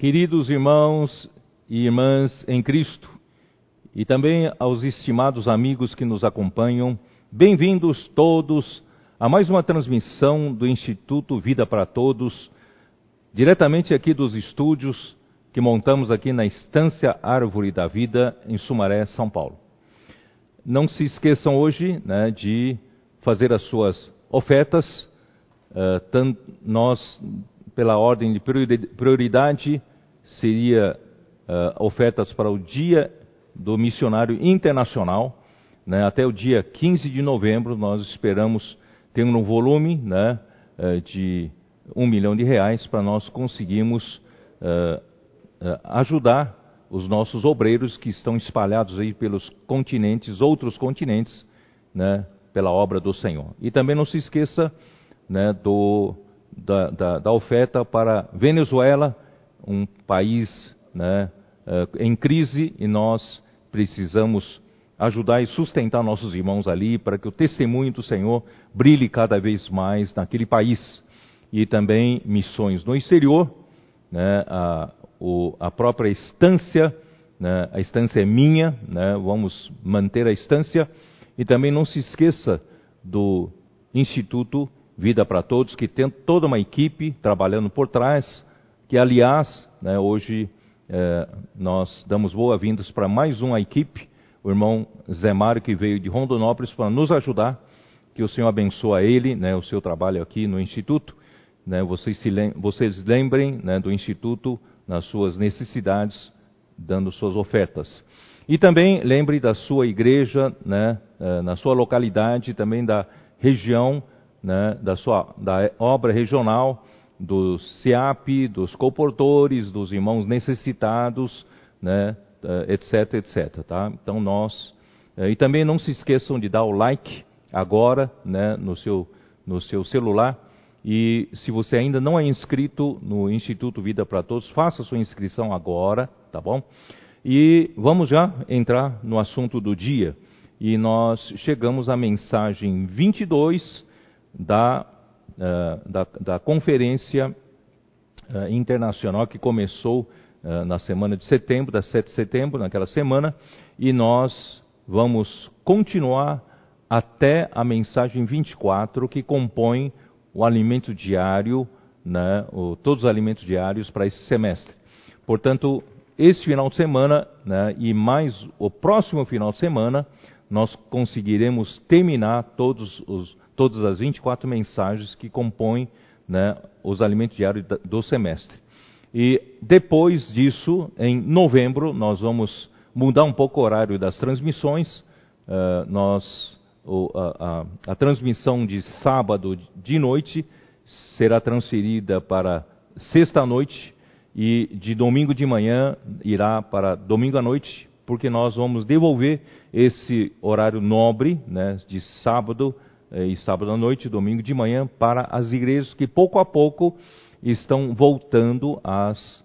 Queridos irmãos e irmãs em Cristo, e também aos estimados amigos que nos acompanham, bem-vindos todos a mais uma transmissão do Instituto Vida para Todos, diretamente aqui dos estúdios que montamos aqui na Estância Árvore da Vida, em Sumaré, São Paulo. Não se esqueçam hoje né, de fazer as suas ofertas, uh, nós, pela ordem de prioridade, seria uh, ofertas para o Dia do Missionário Internacional. Né, até o dia 15 de novembro, nós esperamos ter um volume né, uh, de um milhão de reais para nós conseguirmos uh, ajudar os nossos obreiros que estão espalhados aí pelos continentes, outros continentes, né, pela obra do Senhor. E também não se esqueça né, do, da, da, da oferta para Venezuela, um país né, eh, em crise e nós precisamos ajudar e sustentar nossos irmãos ali para que o testemunho do Senhor brilhe cada vez mais naquele país. E também missões no exterior, né, a, o, a, própria estância, né, a estância é minha, né, vamos manter a estância. E também não se esqueça do Instituto Vida para Todos, que tem toda uma equipe trabalhando por trás, que aliás né, hoje é, nós damos boas-vindas para mais uma equipe, o irmão Zé Mário, que veio de Rondonópolis para nos ajudar. Que o Senhor abençoe ele, né, o seu trabalho aqui no Instituto. Né, vocês, se lem vocês lembrem né, do Instituto nas suas necessidades, dando suas ofertas. E também lembre da sua igreja, né, é, na sua localidade, também da região, né, da sua da obra regional do SEAP, dos comportores, dos irmãos necessitados, né, etc, etc. Tá? Então nós eh, e também não se esqueçam de dar o like agora, né, no seu no seu celular. E se você ainda não é inscrito no Instituto Vida para Todos, faça sua inscrição agora, tá bom? E vamos já entrar no assunto do dia. E nós chegamos à mensagem 22 da eh, da, da, conferência uh, internacional que começou uh, na semana de setembro, da 7 de setembro, naquela semana, e nós vamos continuar até a mensagem 24, que compõe o alimento diário, né, o, todos os alimentos diários para esse semestre. Portanto, esse final de semana né, e mais o próximo final de semana, nós conseguiremos terminar todos os todas as 24 mensagens que compõem né, os alimentos diários do semestre. E depois disso, em novembro, nós vamos mudar um pouco o horário das transmissões. Uh, nós, o, a, a, a, transmissão de sábado de noite será transferida para sexta-noite e de domingo de manhã irá para domingo à noite, porque nós vamos devolver esse horário nobre né, de sábado e sábado à noite, domingo de manhã, para as igrejas que pouco a pouco estão voltando às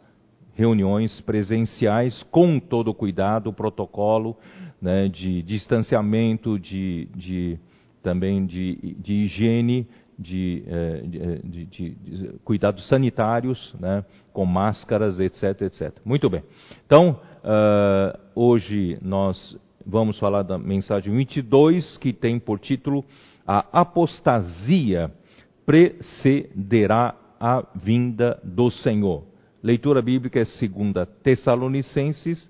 reuniões presenciais com todo o cuidado, o protocolo né, de distanciamento, de, de também de, de higiene, de, eh, eh, de, de, cuidados sanitários, né, com máscaras, etc, etc. Muito bem. Então, uh, hoje nós vamos falar da mensagem 22, que tem por título a apostasia precederá a vinda do Senhor. Leitura bíblica é 2 Tessalonicenses,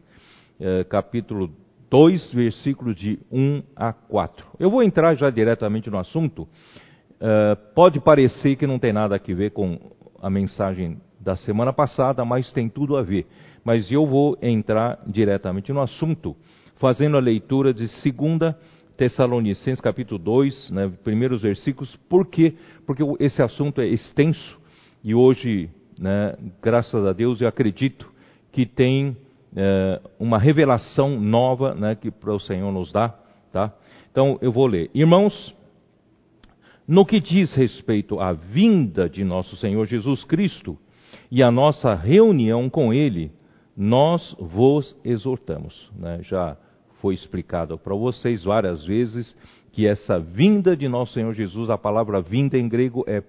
eh, capítulo 2, versículos de 1 a 4. Eu vou entrar já diretamente no assunto. Eh, pode parecer que não tem nada a ver com a mensagem da semana passada, mas tem tudo a ver. Mas eu vou entrar diretamente no assunto, fazendo a leitura de 2 Tessalonicenses capítulo 2, né, primeiros versículos. Por quê? Porque esse assunto é extenso e hoje, né, graças a Deus, eu acredito que tem é, uma revelação nova né, que o Senhor nos dá. Tá? Então eu vou ler. Irmãos, no que diz respeito à vinda de nosso Senhor Jesus Cristo e à nossa reunião com Ele, nós vos exortamos. Né? Já foi explicado para vocês várias vezes que essa vinda de nosso Senhor Jesus, a palavra vinda em grego é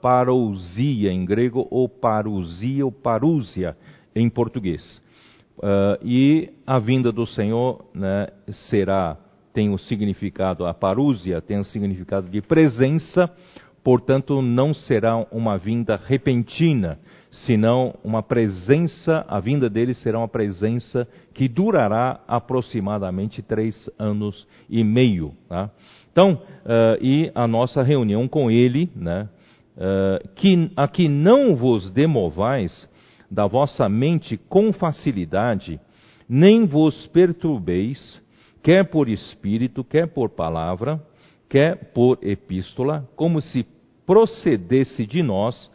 parousia em grego, ou parousia ou parúzia em português. Uh, e a vinda do Senhor né, será, tem o significado, a parúzia tem o significado de presença, portanto não será uma vinda repentina, senão uma presença, a vinda dele será uma presença que durará aproximadamente três anos e meio. Tá? Então, uh, e a nossa reunião com ele, né, uh, que, a que não vos demovais da vossa mente com facilidade, nem vos perturbeis, quer por espírito, quer por palavra, quer por epístola, como se procedesse de nós,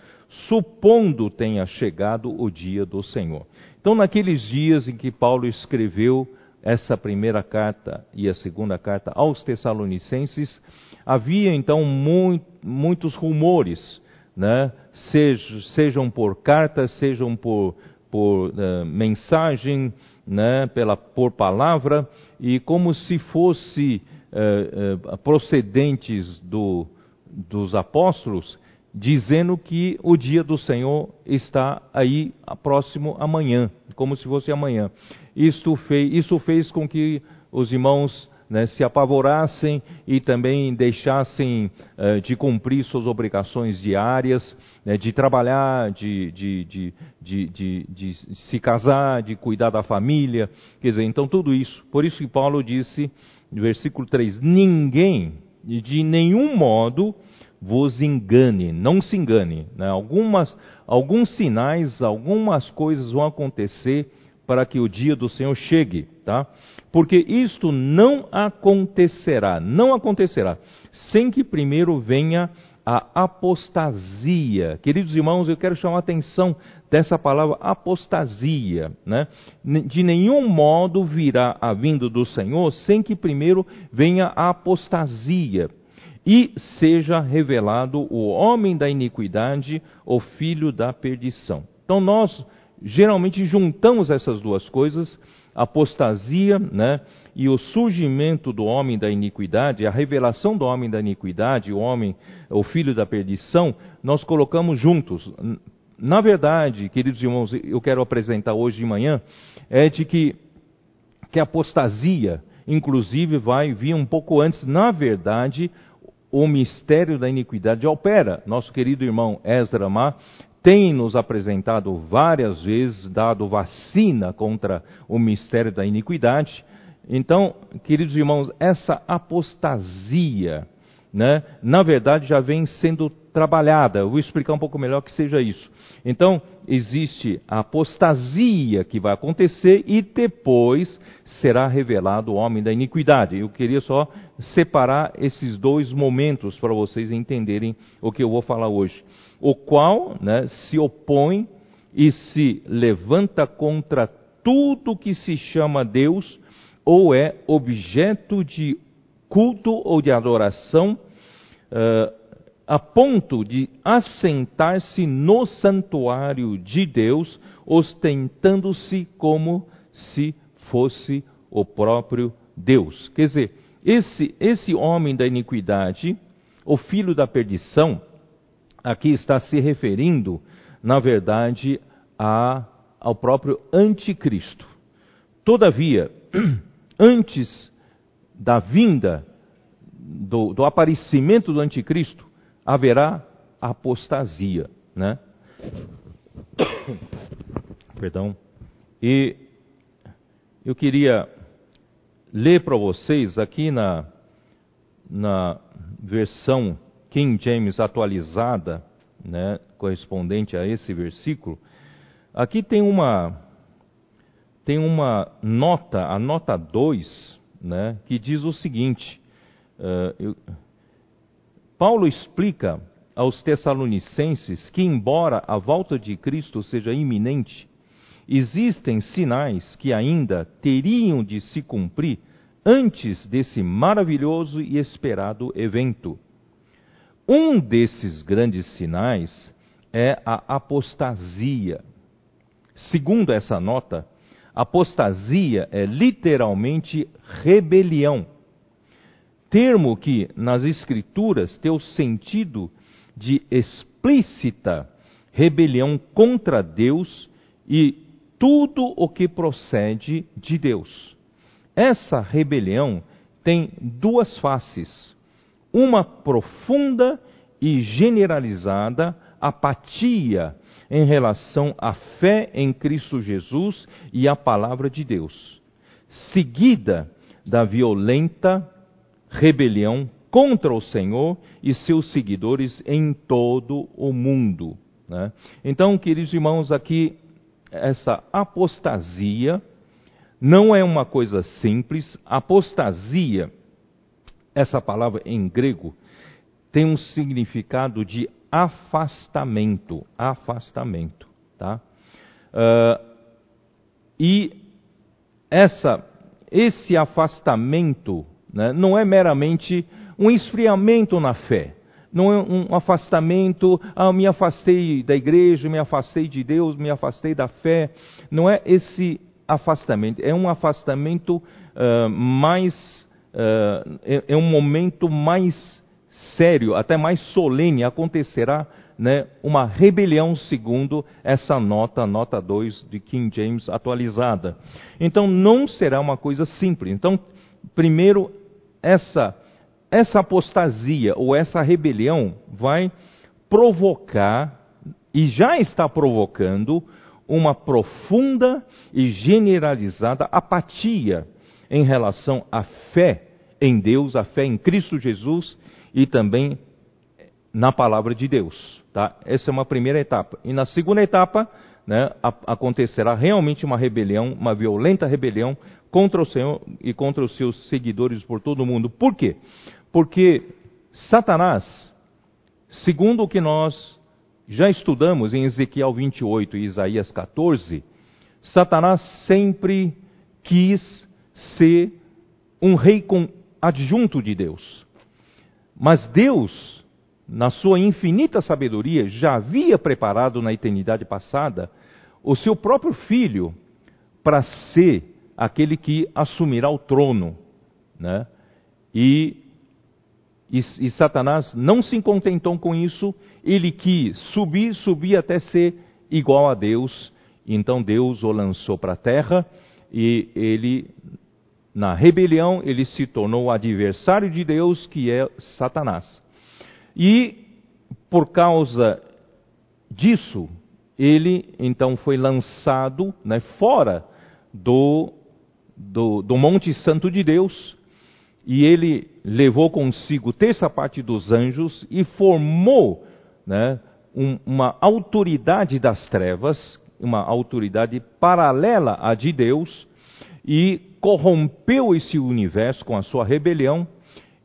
supondo tenha chegado o dia do Senhor. Então, naqueles dias em que Paulo escreveu essa primeira carta e a segunda carta aos Tessalonicenses, havia então muito, muitos rumores, né? Sejam, por cartas, sejam por, por uh, mensagem, né? Pela, por palavra, e como se fosse uh, uh, procedentes do, dos apóstolos, dizendo que o dia do Senhor está aí próximo amanhã, como se fosse amanhã. Isto fez, isso fez com que os irmãos né, se apavorassem e também deixassem uh, de cumprir suas obrigações diárias, né, de trabalhar, de, de, de, de, se casar, de cuidar da família. Quer dizer, então tudo isso. Por isso que Paulo disse, no versículo 3: Ninguém, de nenhum modo, vos engane, não se engane. Né? Algumas, alguns sinais, algumas coisas vão acontecer para que o dia do Senhor chegue, tá? Porque isto não acontecerá, não acontecerá, sem que primeiro venha a apostasia. Queridos irmãos, eu quero chamar a atenção dessa palavra apostasia. Né? De nenhum modo virá a vinda do Senhor sem que primeiro venha a apostasia e seja revelado o homem da iniquidade, o filho da perdição. Então nós geralmente juntamos essas duas coisas, apostasia, né, e o surgimento do homem da iniquidade, a revelação do homem da iniquidade, o homem, o filho da perdição, nós colocamos juntos. Na verdade, queridos irmãos, eu quero apresentar hoje de manhã é de que que a apostasia, inclusive, vai vir um pouco antes. Na verdade, o mistério da iniquidade opera. Nosso querido irmão Ezra Má tem nos apresentado várias vezes, dado vacina contra o mistério da iniquidade. Então, queridos irmãos, essa apostasia, né, na verdade já vem sendo trabalhada. Eu vou explicar um pouco melhor que seja isso. Então, existe a apostasia que vai acontecer e depois será revelado o homem da iniquidade. Eu queria só separar esses dois momentos para vocês entenderem o que eu vou falar hoje. O qual né, se opõe e se levanta contra tudo que se chama Deus ou é objeto de culto ou de adoração. Uh, a ponto de assentar-se no santuário de Deus, ostentando-se como se fosse o próprio Deus. Quer dizer, esse, esse homem da iniquidade, o filho da perdição, aqui está se referindo, na verdade, a, ao próprio anticristo. Todavia, antes da vinda, do, do aparecimento do anticristo, haverá apostasia, né? Perdão. E eu queria ler para vocês aqui na, na versão King James atualizada, né, correspondente a esse versículo. Aqui tem uma tem uma nota, a nota 2, né, que diz o seguinte: uh, eu, Paulo explica aos Tessalonicenses que, embora a volta de Cristo seja iminente, existem sinais que ainda teriam de se cumprir antes desse maravilhoso e esperado evento. Um desses grandes sinais é a apostasia. Segundo essa nota, apostasia é literalmente rebelião termo que nas Escrituras tem o sentido de explícita rebelião contra Deus e tudo o que procede de Deus. Essa rebelião tem duas faces: uma profunda e generalizada apatia em relação à fé em Cristo Jesus e à palavra de Deus, seguida da violenta rebelião contra o Senhor e seus seguidores em todo o mundo. Né? Então, queridos irmãos, aqui essa apostasia não é uma coisa simples. Apostasia, essa palavra em grego, tem um significado de afastamento, afastamento, tá? Uh, e essa, esse afastamento né, não é meramente um esfriamento na fé, não é um afastamento, ah, me afastei da igreja, me afastei de Deus, me afastei da fé, não é esse afastamento, é um afastamento uh, mais, uh, é, é um momento mais sério, até mais solene, acontecerá né, uma rebelião segundo essa nota, nota 2 de King James atualizada. Então não será uma coisa simples. Então, primeiro, essa, essa apostasia ou essa rebelião vai provocar, e já está provocando, uma profunda e generalizada apatia em relação à fé em Deus, a fé em Cristo Jesus e também na palavra de Deus. Tá? Essa é uma primeira etapa. E na segunda etapa, né, acontecerá realmente uma rebelião, uma violenta rebelião contra o Senhor e contra os seus seguidores por todo o mundo. Por quê? Porque Satanás, segundo o que nós já estudamos em Ezequiel 28 e Isaías 14, Satanás sempre quis ser um rei adjunto de Deus. Mas Deus, na sua infinita sabedoria, já havia preparado na eternidade passada o seu próprio filho para ser aquele que assumirá o trono. Né? E, e, e, Satanás não se contentou com isso, ele quis subir, subir até ser igual a Deus. Então Deus o lançou para a terra e ele na rebelião, ele se tornou o adversário de Deus, que é Satanás. E, por causa disso, ele então foi lançado né, fora do, do, do Monte Santo de Deus, e ele levou consigo terça parte dos anjos e formou né, um, uma autoridade das trevas, uma autoridade paralela à de Deus, e corrompeu esse universo com a sua rebelião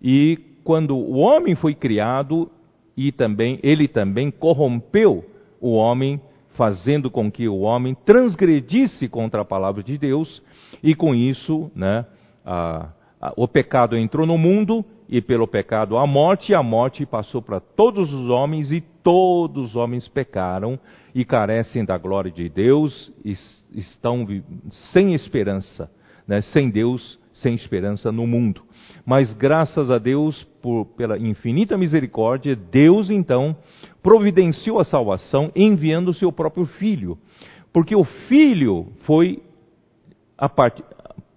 e quando o homem foi criado e também ele também corrompeu o homem fazendo com que o homem transgredisse contra a palavra de Deus e com isso, né, a, a, o pecado entrou no mundo e pelo pecado a morte, e a morte passou para todos os homens e todos os homens pecaram e carecem da glória de Deus e estão sem esperança né, sem Deus, sem esperança no mundo. Mas graças a Deus, por, pela infinita misericórdia, Deus então providenciou a salvação enviando o seu próprio Filho. Porque o Filho foi a parte,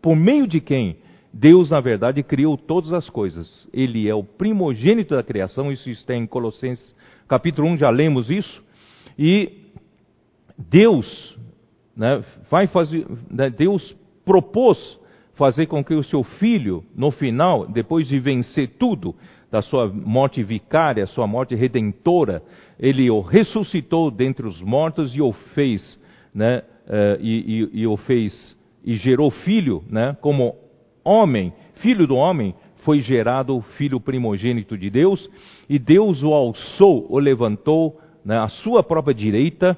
por meio de quem Deus, na verdade, criou todas as coisas. Ele é o primogênito da criação, isso está em Colossenses capítulo 1, já lemos isso. E Deus né, vai fazer, né, Deus propôs fazer com que o seu filho, no final, depois de vencer tudo, da sua morte vicária, sua morte redentora, ele o ressuscitou dentre os mortos e o fez, né, uh, e, e, e, o fez, e gerou filho, né, como homem, filho do homem, foi gerado filho primogênito de Deus, e Deus o alçou, o levantou né, à sua própria direita,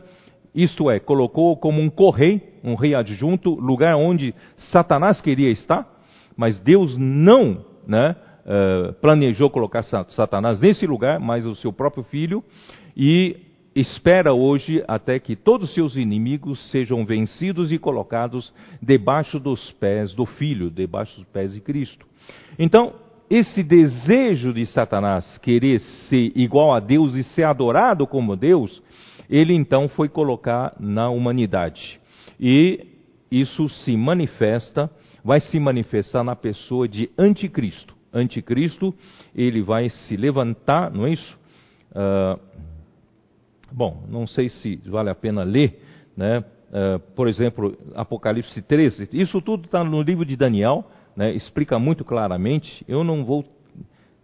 isto é, colocou como um correio, um rei adjunto, lugar onde Satanás queria estar, mas Deus não né, uh, planejou colocar Satanás nesse lugar, mas o seu próprio filho, e espera hoje até que todos os seus inimigos sejam vencidos e colocados debaixo dos pés do filho, debaixo dos pés de Cristo. Então, esse desejo de Satanás querer ser igual a Deus e ser adorado como Deus, ele então foi colocar na humanidade. E isso se manifesta, vai se manifestar na pessoa de anticristo. Anticristo, ele vai se levantar, não é isso? Uh, bom, não sei se vale a pena ler, né? Uh, por exemplo, Apocalipse 13, isso tudo está no livro de Daniel, né? explica muito claramente. Eu não vou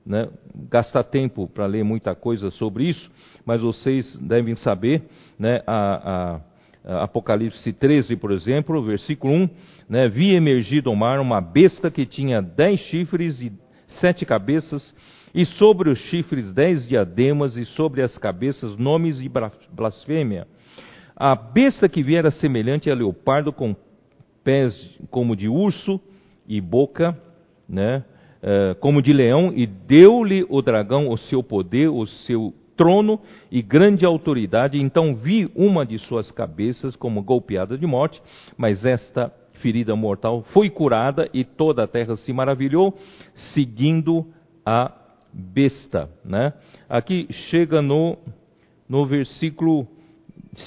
né, gastar tempo para ler muita coisa sobre isso, mas vocês devem saber, né, a, a, Apocalipse 13, por exemplo, versículo 1, né, vi emergir do mar uma besta que tinha dez chifres e sete cabeças, e sobre os chifres dez diademas, e sobre as cabeças nomes e blasfêmia. A besta que viera semelhante a leopardo, com pés como de urso e boca, né, uh, como de leão, e deu-lhe o dragão o seu poder, o seu trono e grande autoridade. Então vi uma de suas cabeças como golpeada de morte, mas esta ferida mortal foi curada e toda a terra se maravilhou, seguindo a besta. Né? Aqui chega no, no versículo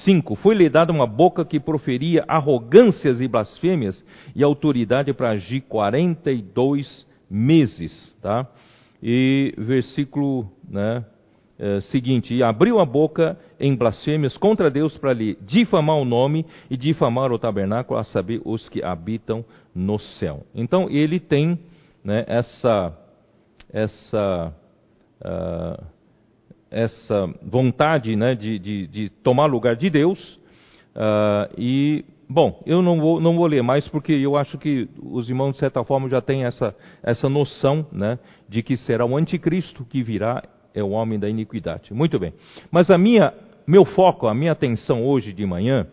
5. Foi-lhe dada uma boca que proferia arrogâncias e blasfêmias e autoridade para agir 42 meses. Tá? E versículo né, é, seguinte: E abriu a boca em blasfêmias contra Deus para lhe difamar o nome e difamar o tabernáculo, a saber, os que habitam no céu. Então ele tem né, essa. essa uh, essa vontade né, de, de, de, tomar lugar de Deus. Uh, e, bom, eu não vou, não vou ler mais porque eu acho que os irmãos, de certa forma, já têm essa, essa noção né, de que será o anticristo que virá, é o homem da iniquidade. Muito bem. Mas a minha, meu foco, a minha atenção hoje de manhã,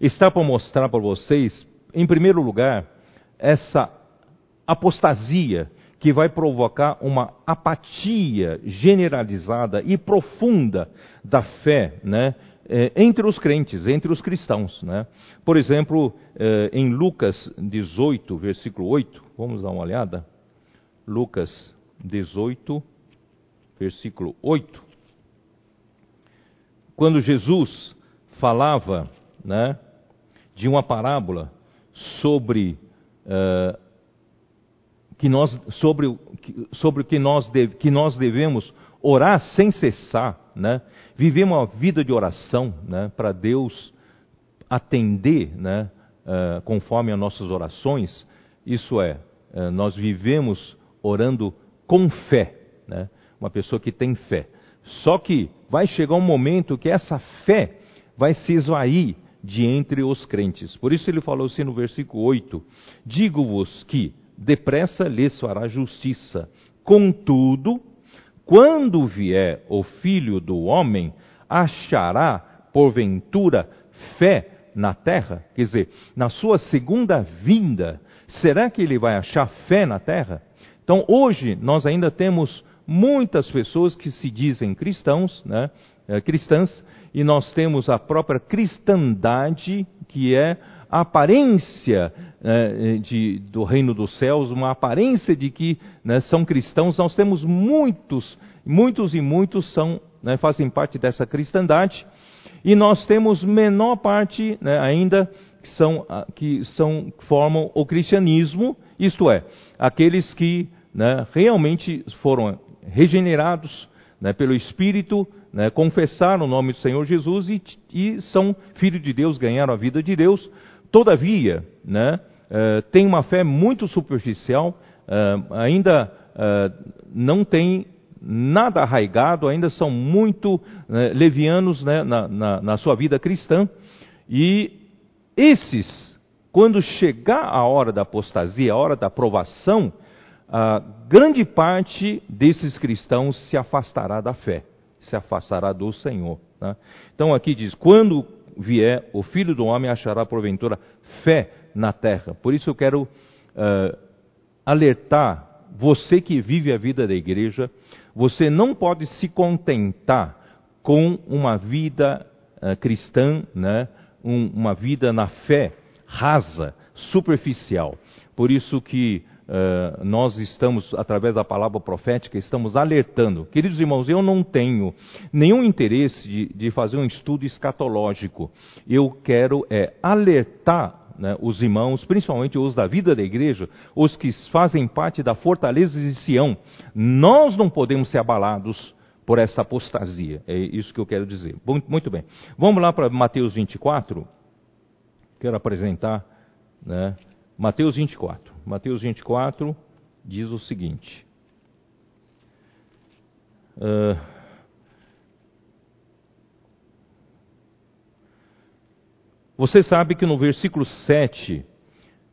está para mostrar para vocês, em primeiro lugar, essa apostasia que vai provocar uma apatia generalizada e profunda da fé, né? É, entre os crentes, entre os cristãos. Né? Por exemplo, é, em Lucas 18, versículo 8, vamos dar uma olhada. Lucas 18, versículo 8. Quando Jesus falava né, de uma parábola sobre uh, que nós, sobre, sobre que nós, deve, que nós devemos orar sem cessar, né? viver uma vida de oração né? para Deus atender né? Uh, conforme as nossas orações, isso é, uh, nós vivemos orando com fé, né? Uma pessoa que tem fé. Só que vai chegar um momento que essa fé vai se esvair de entre os crentes. Por isso ele falou assim no versículo 8: Digo-vos que depressa lhes fará justiça. Contudo, quando vier o filho do homem, achará, porventura, fé na terra? Quer dizer, na sua segunda vinda, será que ele vai achar fé na terra? Então, hoje, nós ainda temos muitas pessoas que se dizem cristãos, né, eh, cristãs, e nós temos a própria cristandade, que é a aparência né, de, do reino dos céus, uma aparência de que né, são cristãos. Nós temos muitos, muitos e muitos são, né, fazem parte dessa cristandade. E nós temos menor parte né, ainda que são, que são formam o cristianismo, isto é, aqueles que né, realmente foram regenerados né, pelo Espírito, né, confessaram o nome do Senhor Jesus e, e, são filhos de Deus, ganharam a vida de Deus, Todavia, né, uh, tem uma fé muito superficial, uh, ainda uh, não tem nada arraigado, ainda são muito levianos né, na, na, na sua vida cristã. E esses, quando chegar a hora da apostasia, a hora da provação, a grande parte desses cristãos se afastará da fé, se afastará do Senhor. Né? Então aqui diz: quando vier, o filho do homem achará porventura fé na terra. Por isso eu quero uh, alertar você que vive a vida da igreja, você não pode se contentar com uma vida uh, cristã, né? Um, uma vida na fé rasa, superficial. Por isso que uh, nós estamos, através da palavra profética, estamos alertando. Queridos irmãos, eu não tenho nenhum interesse de, de fazer um estudo escatológico. Eu quero é, alertar né, os irmãos, principalmente os da vida da igreja, os que fazem parte da fortaleza de Sião. Nós não podemos ser abalados por essa apostasia. É isso que eu quero dizer. Muito bem. Vamos lá para Mateus 24. Quero apresentar né, Mateus 24. Mateus 24 diz o seguinte. Uh, você sabe que no versículo 7,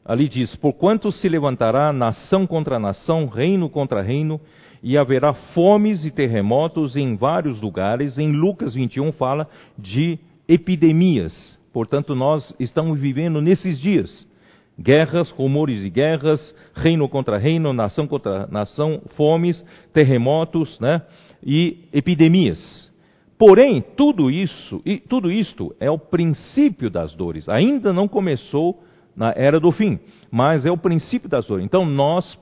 ali diz: Porquanto se levantará nação contra nação, reino contra reino, e haverá fomes e terremotos em vários lugares. Em Lucas 21 fala de epidemias. Portanto, nós estamos vivendo nesses dias guerras, rumores de guerras, reino contra reino, nação contra nação, fomes, terremotos, né? E epidemias. Porém, tudo isso, e tudo isto é o princípio das dores. Ainda não começou na era do fim, mas é o princípio das dores. Então nós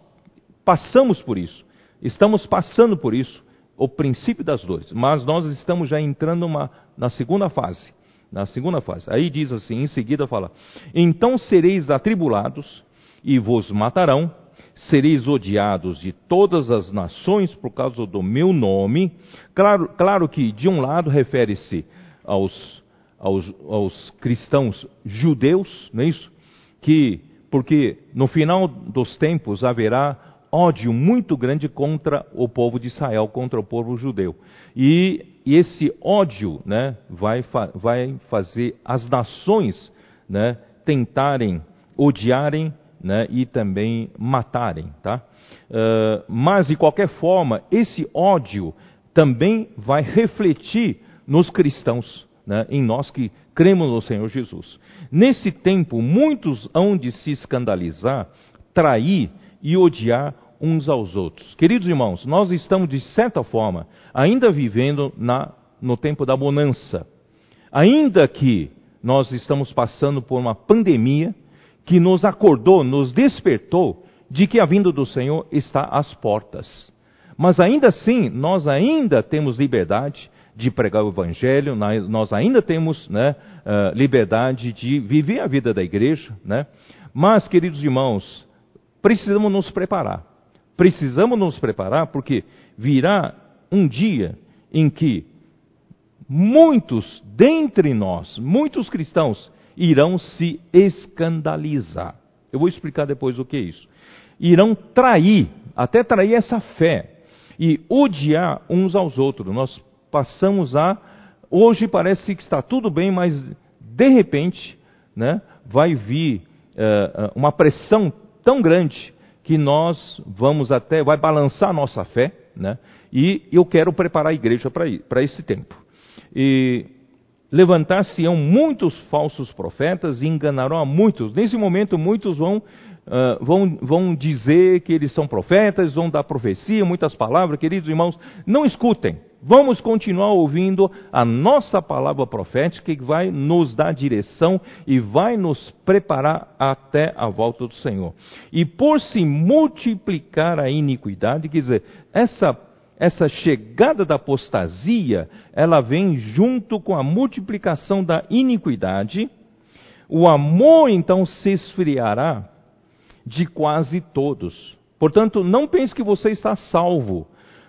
passamos por isso. Estamos passando por isso, o princípio das dores. Mas nós estamos já entrando uma, na segunda fase na segunda fase. Aí diz assim, em seguida fala: Então sereis atribulados e vos matarão, sereis odiados de todas as nações por causa do meu nome. Claro, claro que de um lado refere-se aos, aos, aos cristãos judeus, não é isso? Que, porque no final dos tempos haverá ódio muito grande contra o povo de Israel, contra o povo judeu. E, e esse ódio né, vai, vai fazer as nações né, tentarem odiarem né, e também matarem. Tá? Uh, mas, de qualquer forma, esse ódio também vai refletir nos cristãos, né, em nós que cremos no Senhor Jesus. Nesse tempo, muitos hão de se escandalizar, trair e odiar uns aos outros. Queridos irmãos, nós estamos, de certa forma, ainda vivendo na, no tempo da bonança. Ainda que nós estamos passando por uma pandemia que nos acordou, nos despertou de que a vinda do Senhor está às portas. Mas ainda assim, nós ainda temos liberdade de pregar o Evangelho, nós ainda temos né, uh, liberdade de viver a vida da igreja. Né? Mas, queridos irmãos, precisamos nos preparar. Precisamos nos preparar porque virá um dia em que muitos dentre nós, muitos cristãos, irão se escandalizar. Eu vou explicar depois o que é isso. Irão trair, até trair essa fé e odiar uns aos outros. Nós passamos a hoje parece que está tudo bem, mas de repente, né, vai vir uh, uma pressão tão grande que nós vamos até, vai balançar a nossa fé, né? E eu quero preparar a igreja para esse tempo. E levantar-se-ão muitos falsos profetas e enganarão a muitos. Nesse momento, muitos vão, uh, vão, vão dizer que eles são profetas, vão dar profecia, muitas palavras. Queridos irmãos, não escutem. Vamos continuar ouvindo a nossa palavra profética que vai nos dar direção e vai nos preparar até a volta do Senhor. E por se multiplicar a iniquidade, quer dizer, essa, essa chegada da apostasia, ela vem junto com a multiplicação da iniquidade, o amor então se esfriará de quase todos. Portanto, não pense que você está salvo.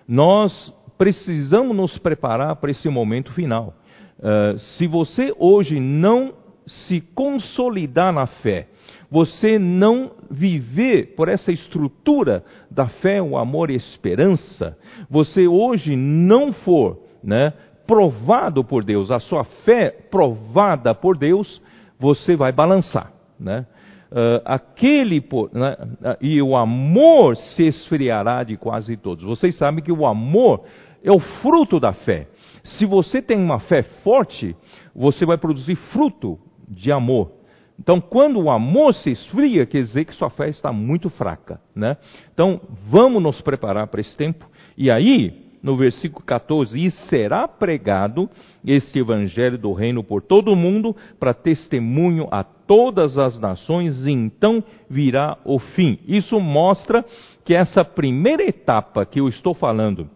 Nós precisamos nos preparar para esse momento final. Uh, se você hoje não se consolidar na fé, você não viver por essa estrutura da fé, o amor e esperança, você hoje não for né, provado por Deus, a sua fé provada por Deus, você vai balançar. Né? uh, aquele né, uh, e o amor se esfriará de quase todos. Vocês sabem que o amor é o fruto da fé. Se você tem uma fé forte, você vai produzir fruto de amor. Então, quando o amor se esfria, quer dizer que sua fé está muito fraca. Né? Então, vamos nos preparar para esse tempo. E aí, no versículo 14, e será pregado este evangelho do reino por todo o mundo para testemunho a todas as nações, e então virá o fim. Isso mostra que essa primeira etapa que eu estou falando,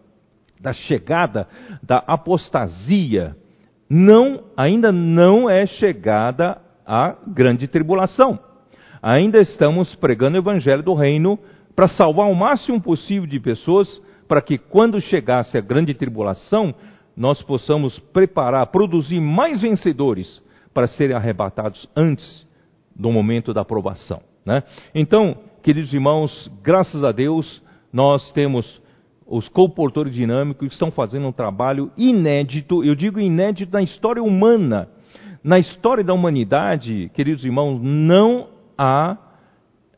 da chegada da apostasia, não, ainda não é chegada a grande tribulação. Ainda estamos pregando o evangelho do reino para salvar o máximo possível de pessoas, para que quando chegasse a grande tribulação, nós possamos preparar, produzir mais vencedores para serem arrebatados antes do momento da aprovação. Né? Então, queridos irmãos, graças a Deus, nós temos os comportores dinâmicos estão fazendo um trabalho inédito, eu digo inédito na história humana. Na história da humanidade, queridos irmãos, não há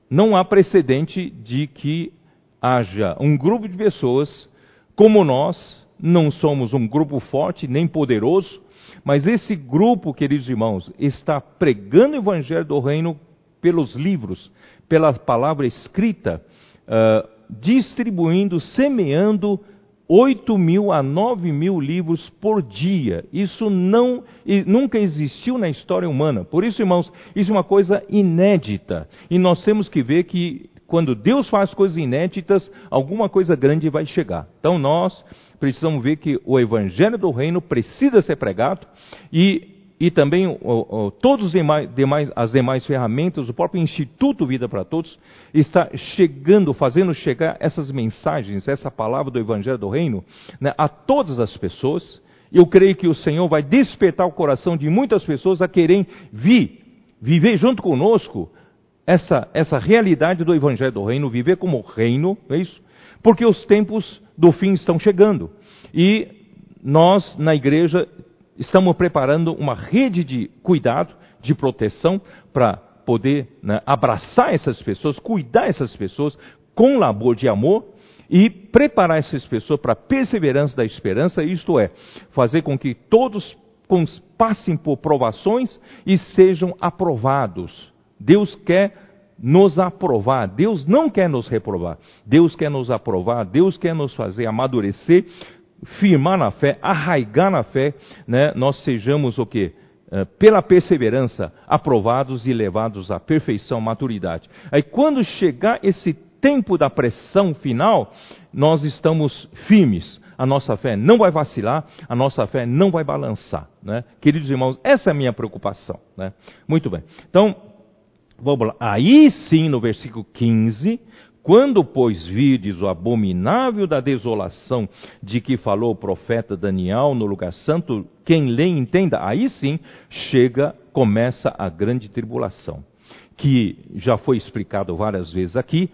não há precedente de que haja um grupo de pessoas como nós, não somos um grupo forte nem poderoso, mas esse grupo, queridos irmãos, está pregando o evangelho do reino pelos livros, pela palavra escrita, uh, distribuindo, semeando 8 mil a 9 mil livros por dia. Isso não, nunca existiu na história humana. Por isso, irmãos, isso é uma coisa inédita. E nós temos que ver que quando Deus faz coisas inéditas, alguma coisa grande vai chegar. Então nós precisamos ver que o evangelho do reino precisa ser pregado e e também o, todos demais, demais, as demais ferramentas, o próprio Instituto Vida para Todos, está chegando, fazendo chegar essas mensagens, essa palavra do Evangelho do Reino, né, a todas as pessoas. Eu creio que o Senhor vai despertar o coração de muitas pessoas a querem vir, viver junto conosco essa, essa realidade do Evangelho do Reino, viver como reino, é isso? Porque os tempos do fim estão chegando. E nós, na igreja, estamos preparando uma rede de cuidado, de proteção, para poder né, abraçar essas pessoas, cuidar essas pessoas com labor de amor e preparar essas pessoas para a perseverança da esperança, isto é, fazer com que todos passem por provações e sejam aprovados. Deus quer nos aprovar, Deus não quer nos reprovar, Deus quer nos aprovar, Deus quer nos fazer amadurecer firmar na fé, arraigar na fé, né, nós sejamos o quê? Eh, pela perseverança, aprovados e levados à perfeição, maturidade. Aí quando chegar esse tempo da pressão final, nós estamos firmes. A nossa fé não vai vacilar, a nossa fé não vai balançar. Né? Queridos irmãos, essa é a minha preocupação. Né? Muito bem. Então, vamos lá. Aí sim, no versículo 15, quando, pois, vides o abominável da desolação de que falou o profeta Daniel no lugar santo, quem lê entenda, aí sim chega, começa a grande tribulação, que já foi explicado várias vezes aqui,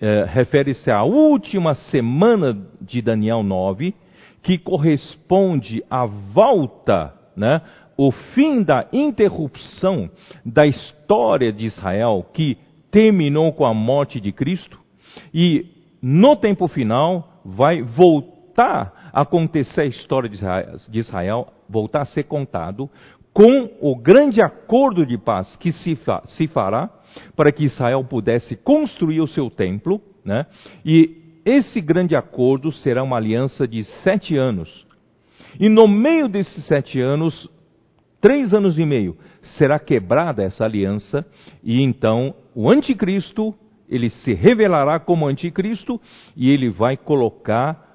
eh, refere-se à última semana de Daniel 9, que corresponde à volta, né, o fim da interrupção da história de Israel, que terminou com a morte de Cristo, e no tempo final vai voltar a acontecer a história de Israel, voltar a ser contado com o grande acordo de paz que se fará para que Israel pudesse construir o seu templo, né? E esse grande acordo será uma aliança de sete anos. E no meio desses sete anos, três anos e meio, será quebrada essa aliança, e então o anticristo ele se revelará como anticristo e ele vai colocar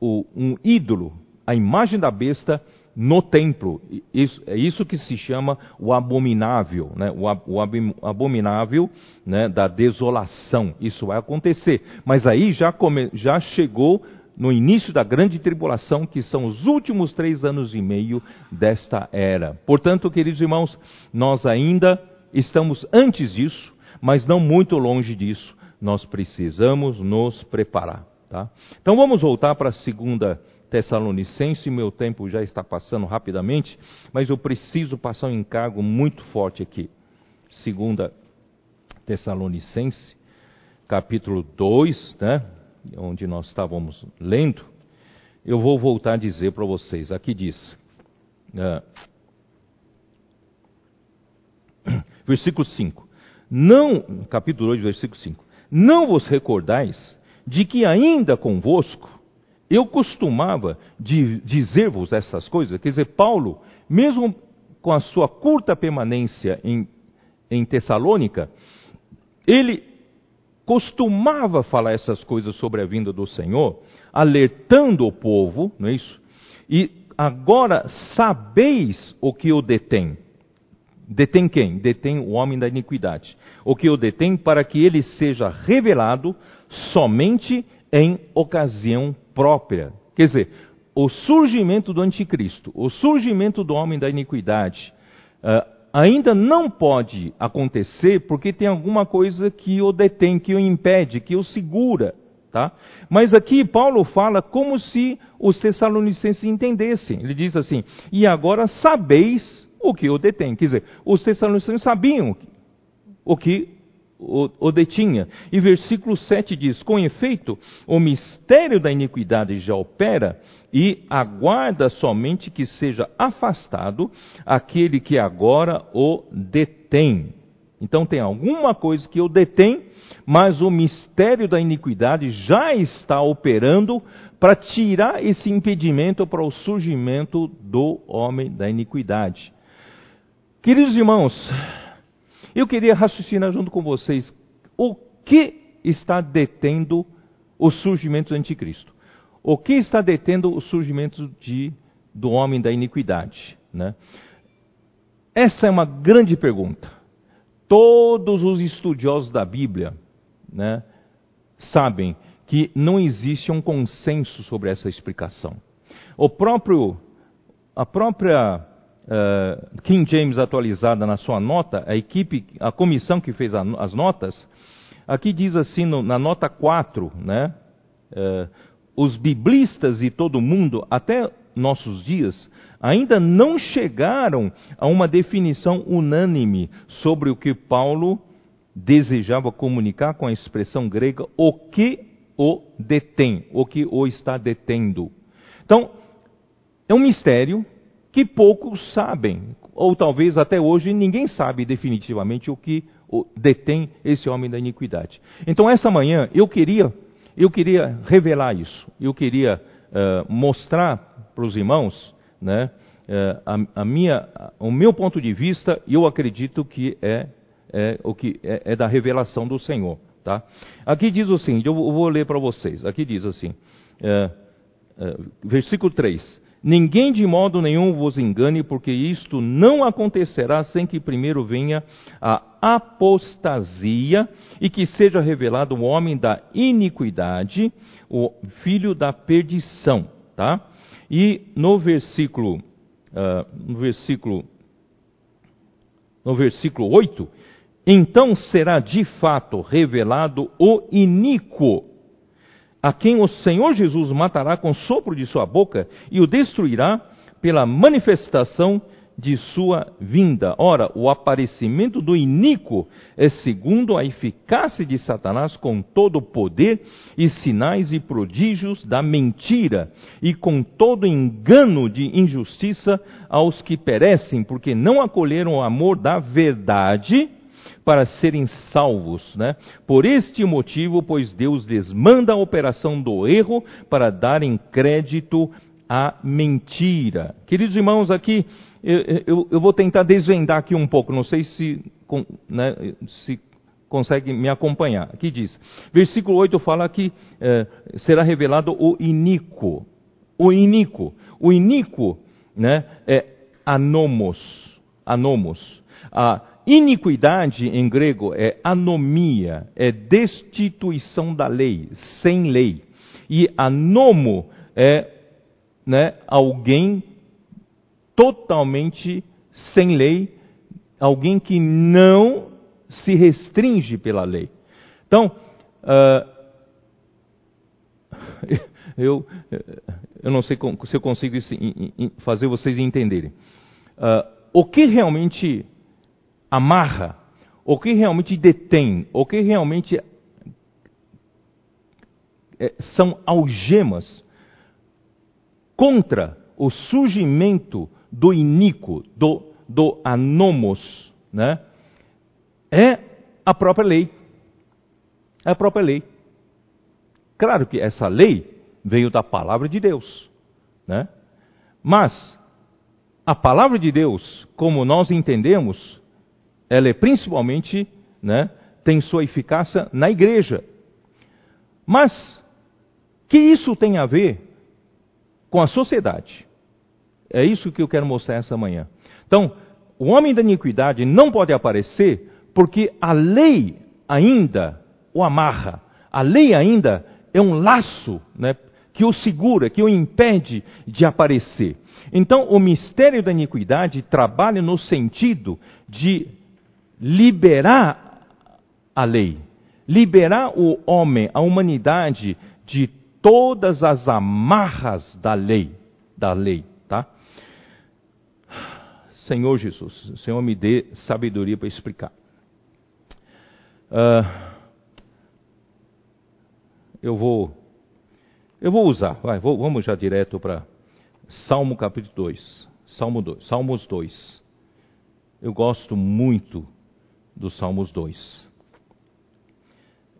o, um ídolo, a imagem da besta, no templo. Isso, é isso que se chama o abominável, né? o, o abominável né? da desolação. Isso vai acontecer. Mas aí já, come, já chegou no início da grande tribulação, que são os últimos três anos e meio desta era. Portanto, queridos irmãos, nós ainda estamos antes disso, mas não muito longe disso, nós precisamos nos preparar. Tá? Então vamos voltar para a segunda Tessalonicense, meu tempo já está passando rapidamente, mas eu preciso passar um encargo muito forte aqui. Segunda Tessalonicense, capítulo 2, né, onde nós estávamos lendo, eu vou voltar a dizer para vocês. Aqui diz, uh, versículo 5: não, capítulo 2, versículo 5. Não vos recordais de que ainda convosco eu costumava dizer-vos essas coisas, quer dizer, Paulo, mesmo com a sua curta permanência em, em Tessalônica, ele costumava falar essas coisas sobre a vinda do Senhor, alertando o povo, não é isso? E agora sabeis o que o detém. Detém quem? Detém o homem da iniquidade. O que o detém para que ele seja revelado somente em ocasião própria. Quer dizer, o surgimento do anticristo, o surgimento do homem da iniquidade, uh, ainda não pode acontecer porque tem alguma coisa que o detém, que o impede, que o segura. Tá? Mas aqui Paulo fala como se os tessalonicenses entendessem. Ele diz assim: E agora sabeis o que o detém. Quer dizer, os tessalonicenses sabiam o que o, o detinha. E versículo 7 diz: Com efeito, o mistério da iniquidade já opera e aguarda somente que seja afastado aquele que agora o detém. Então tem alguma coisa que o detém, mas o mistério da iniquidade já está operando para tirar esse impedimento para o surgimento do homem da iniquidade. Queridos irmãos, eu queria raciocinar junto com vocês o que está detendo o surgimento do anticristo. O que está detendo o surgimento de, do homem da iniquidade? Né? Essa é uma grande pergunta. Todos os estudiosos da Bíblia né, sabem que não existe um consenso sobre essa explicação. O próprio, a própria uh, King James atualizada na sua nota, a equipe, a comissão que fez a, as notas, aqui diz assim no, na nota 4, né? Uh, os biblistas e todo mundo, até nossos dias, ainda não chegaram a uma definição unânime sobre o que Paulo desejava comunicar com a expressão grega o que o detém, o que o está detendo. Então, é um mistério, que poucos sabem, ou talvez até hoje ninguém sabe definitivamente o que detém esse homem da iniquidade. Então essa manhã eu queria, eu queria revelar isso, eu queria uh, mostrar para os irmãos, né, uh, a, a, minha, o meu ponto de vista, eu acredito que é, é o que é, é, da revelação do Senhor, tá? Aqui diz o seguinte, eu vou ler para vocês. Aqui diz assim, uh, versículo 3 Ninguém de modo nenhum vos engane, porque isto não acontecerá sem que primeiro venha a apostasia e que seja revelado o homem da iniquidade, o filho da perdição. Tá? E no versículo, uh, no versículo, no versículo 8, então será de fato revelado o iníquo a quem o Senhor Jesus matará com sopro de sua boca e o destruirá pela manifestação de sua vinda. Ora, o aparecimento do iníquo é segundo a eficácia de Satanás com todo o poder e sinais e prodígios da mentira e com todo engano de injustiça aos que perecem, porque não acolheram o amor da verdade para serem salvos. Né? Por este motivo, pois Deus desmanda a operação do erro para darem crédito à mentira. Queridos irmãos, aqui eu, eu, eu vou tentar desvendar aqui um pouco, não sei se, né, se consegue me acompanhar. Aqui diz, versículo 8 fala que eh, será revelado o iníquo. O iníquo. O iníquo né, é anomos. Anomos. A, Iniquidade em grego é anomia, é destituição da lei, sem lei. E anomo é né, alguém totalmente sem lei, alguém que não se restringe pela lei. Então, uh, eu, eu não sei se eu consigo fazer vocês entenderem. Uh, o que realmente amarra, o que realmente detém, o que realmente é, são algemas contra o surgimento do iníquo, do, do anomos, né? é a própria lei. É a própria lei. Claro que essa lei veio da palavra de Deus, né? Mas a palavra de Deus, como nós entendemos, ela é principalmente, né, tem sua eficácia na igreja. Mas que isso tem a ver com a sociedade? É isso que eu quero mostrar essa manhã. Então, o homem da iniquidade não pode aparecer porque a lei ainda o amarra. A lei ainda é um laço né, que o segura, que o impede de aparecer. Então, o mistério da iniquidade trabalha no sentido de liberar a lei, liberar o homem, a humanidade, de todas as amarras da lei, da lei, tá? Senhor Jesus, Senhor me dê sabedoria para explicar. Uh, eu vou eu vou usar, vai, vou, vamos já direto para Salmo capítulo 2. Salmo 2, Salmos 2. Eu gosto muito dos Salmos 2.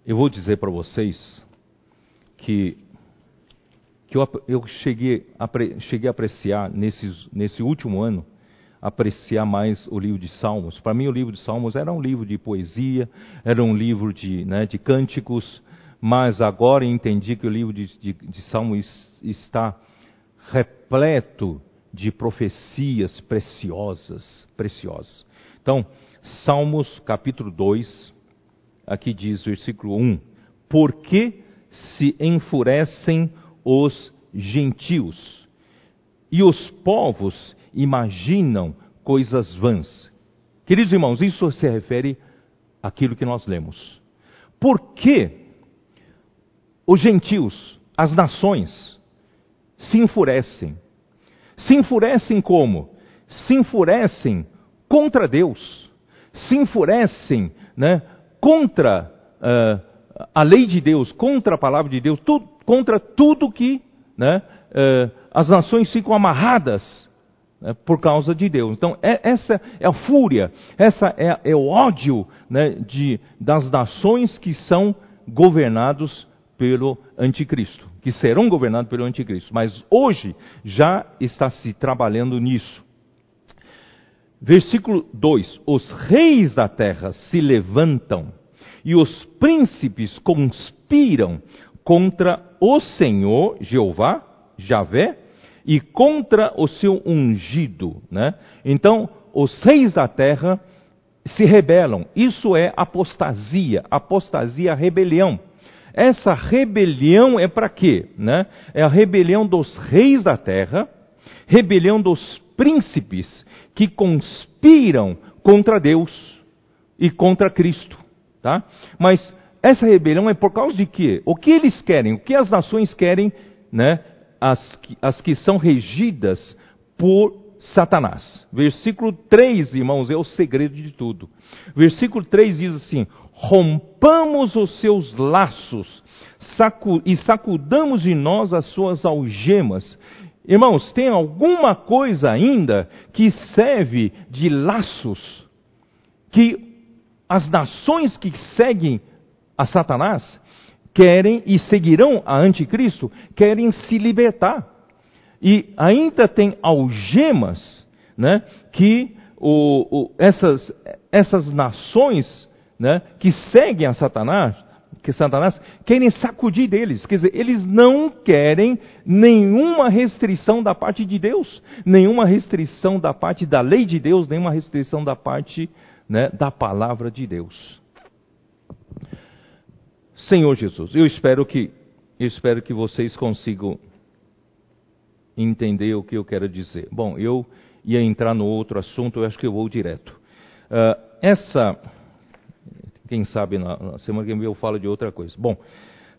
Eu vou dizer para vocês que, que eu, eu cheguei, a, cheguei a apreciar nesses, nesse último ano, apreciar mais o livro de Salmos. Para mim, o livro de Salmos era um livro de poesia, era um livro de, né, de cânticos, mas agora entendi que o livro de, de, de Salmos está repleto de profecias preciosas, preciosas. Então, Salmos capítulo 2, aqui diz versículo 1: Por que se enfurecem os gentios e os povos imaginam coisas vãs? Queridos irmãos, isso se refere àquilo que nós lemos. Por que os gentios, as nações, se enfurecem. Se enfurecem como? Se enfurecem contra Deus. Se enfurecem né, contra uh, a lei de Deus, contra a palavra de Deus, tu, contra tudo que né, uh, as nações ficam amarradas né, por causa de Deus. Então, é, essa é a fúria, essa é, é o ódio né, de, das nações que são governados pelo anticristo, que serão governados pelo anticristo. Mas hoje já está se trabalhando nisso. Versículo 2: Os reis da terra se levantam e os príncipes conspiram contra o Senhor, Jeová, Javé, e contra o seu ungido. Né? Então, os reis da terra se rebelam. Isso é apostasia, apostasia, rebelião. Essa rebelião é para quê? Né? É a rebelião dos reis da terra, rebelião dos príncipes que conspiram contra Deus e contra Cristo. Tá? Mas essa rebelião é por causa de quê? O que eles querem? O que as nações querem? Né? As, que, as que são regidas por Satanás. Versículo 3, irmãos, é o segredo de tudo. Versículo 3 diz assim: rompamos os seus laços sacu e sacudamos de nós as suas algemas. Irmãos, tem alguma coisa ainda que serve de laços que as nações que seguem a Satanás querem e seguirão a anticristo, querem se libertar. E ainda tem algemas né, que o, o, essas, essas nações né, que seguem a Satanás, que Satanás querem sacudir deles. Quer dizer, eles não querem nenhuma restrição da parte de Deus, nenhuma restrição da parte da lei de Deus, nenhuma restrição da parte né, da palavra de Deus. Senhor Jesus, eu espero que eu espero que vocês consigam entender o que eu quero dizer. Bom, eu ia entrar no outro assunto, eu acho que eu vou direto. Uh, essa quem sabe na, na semana que vem eu falo de outra coisa. Bom,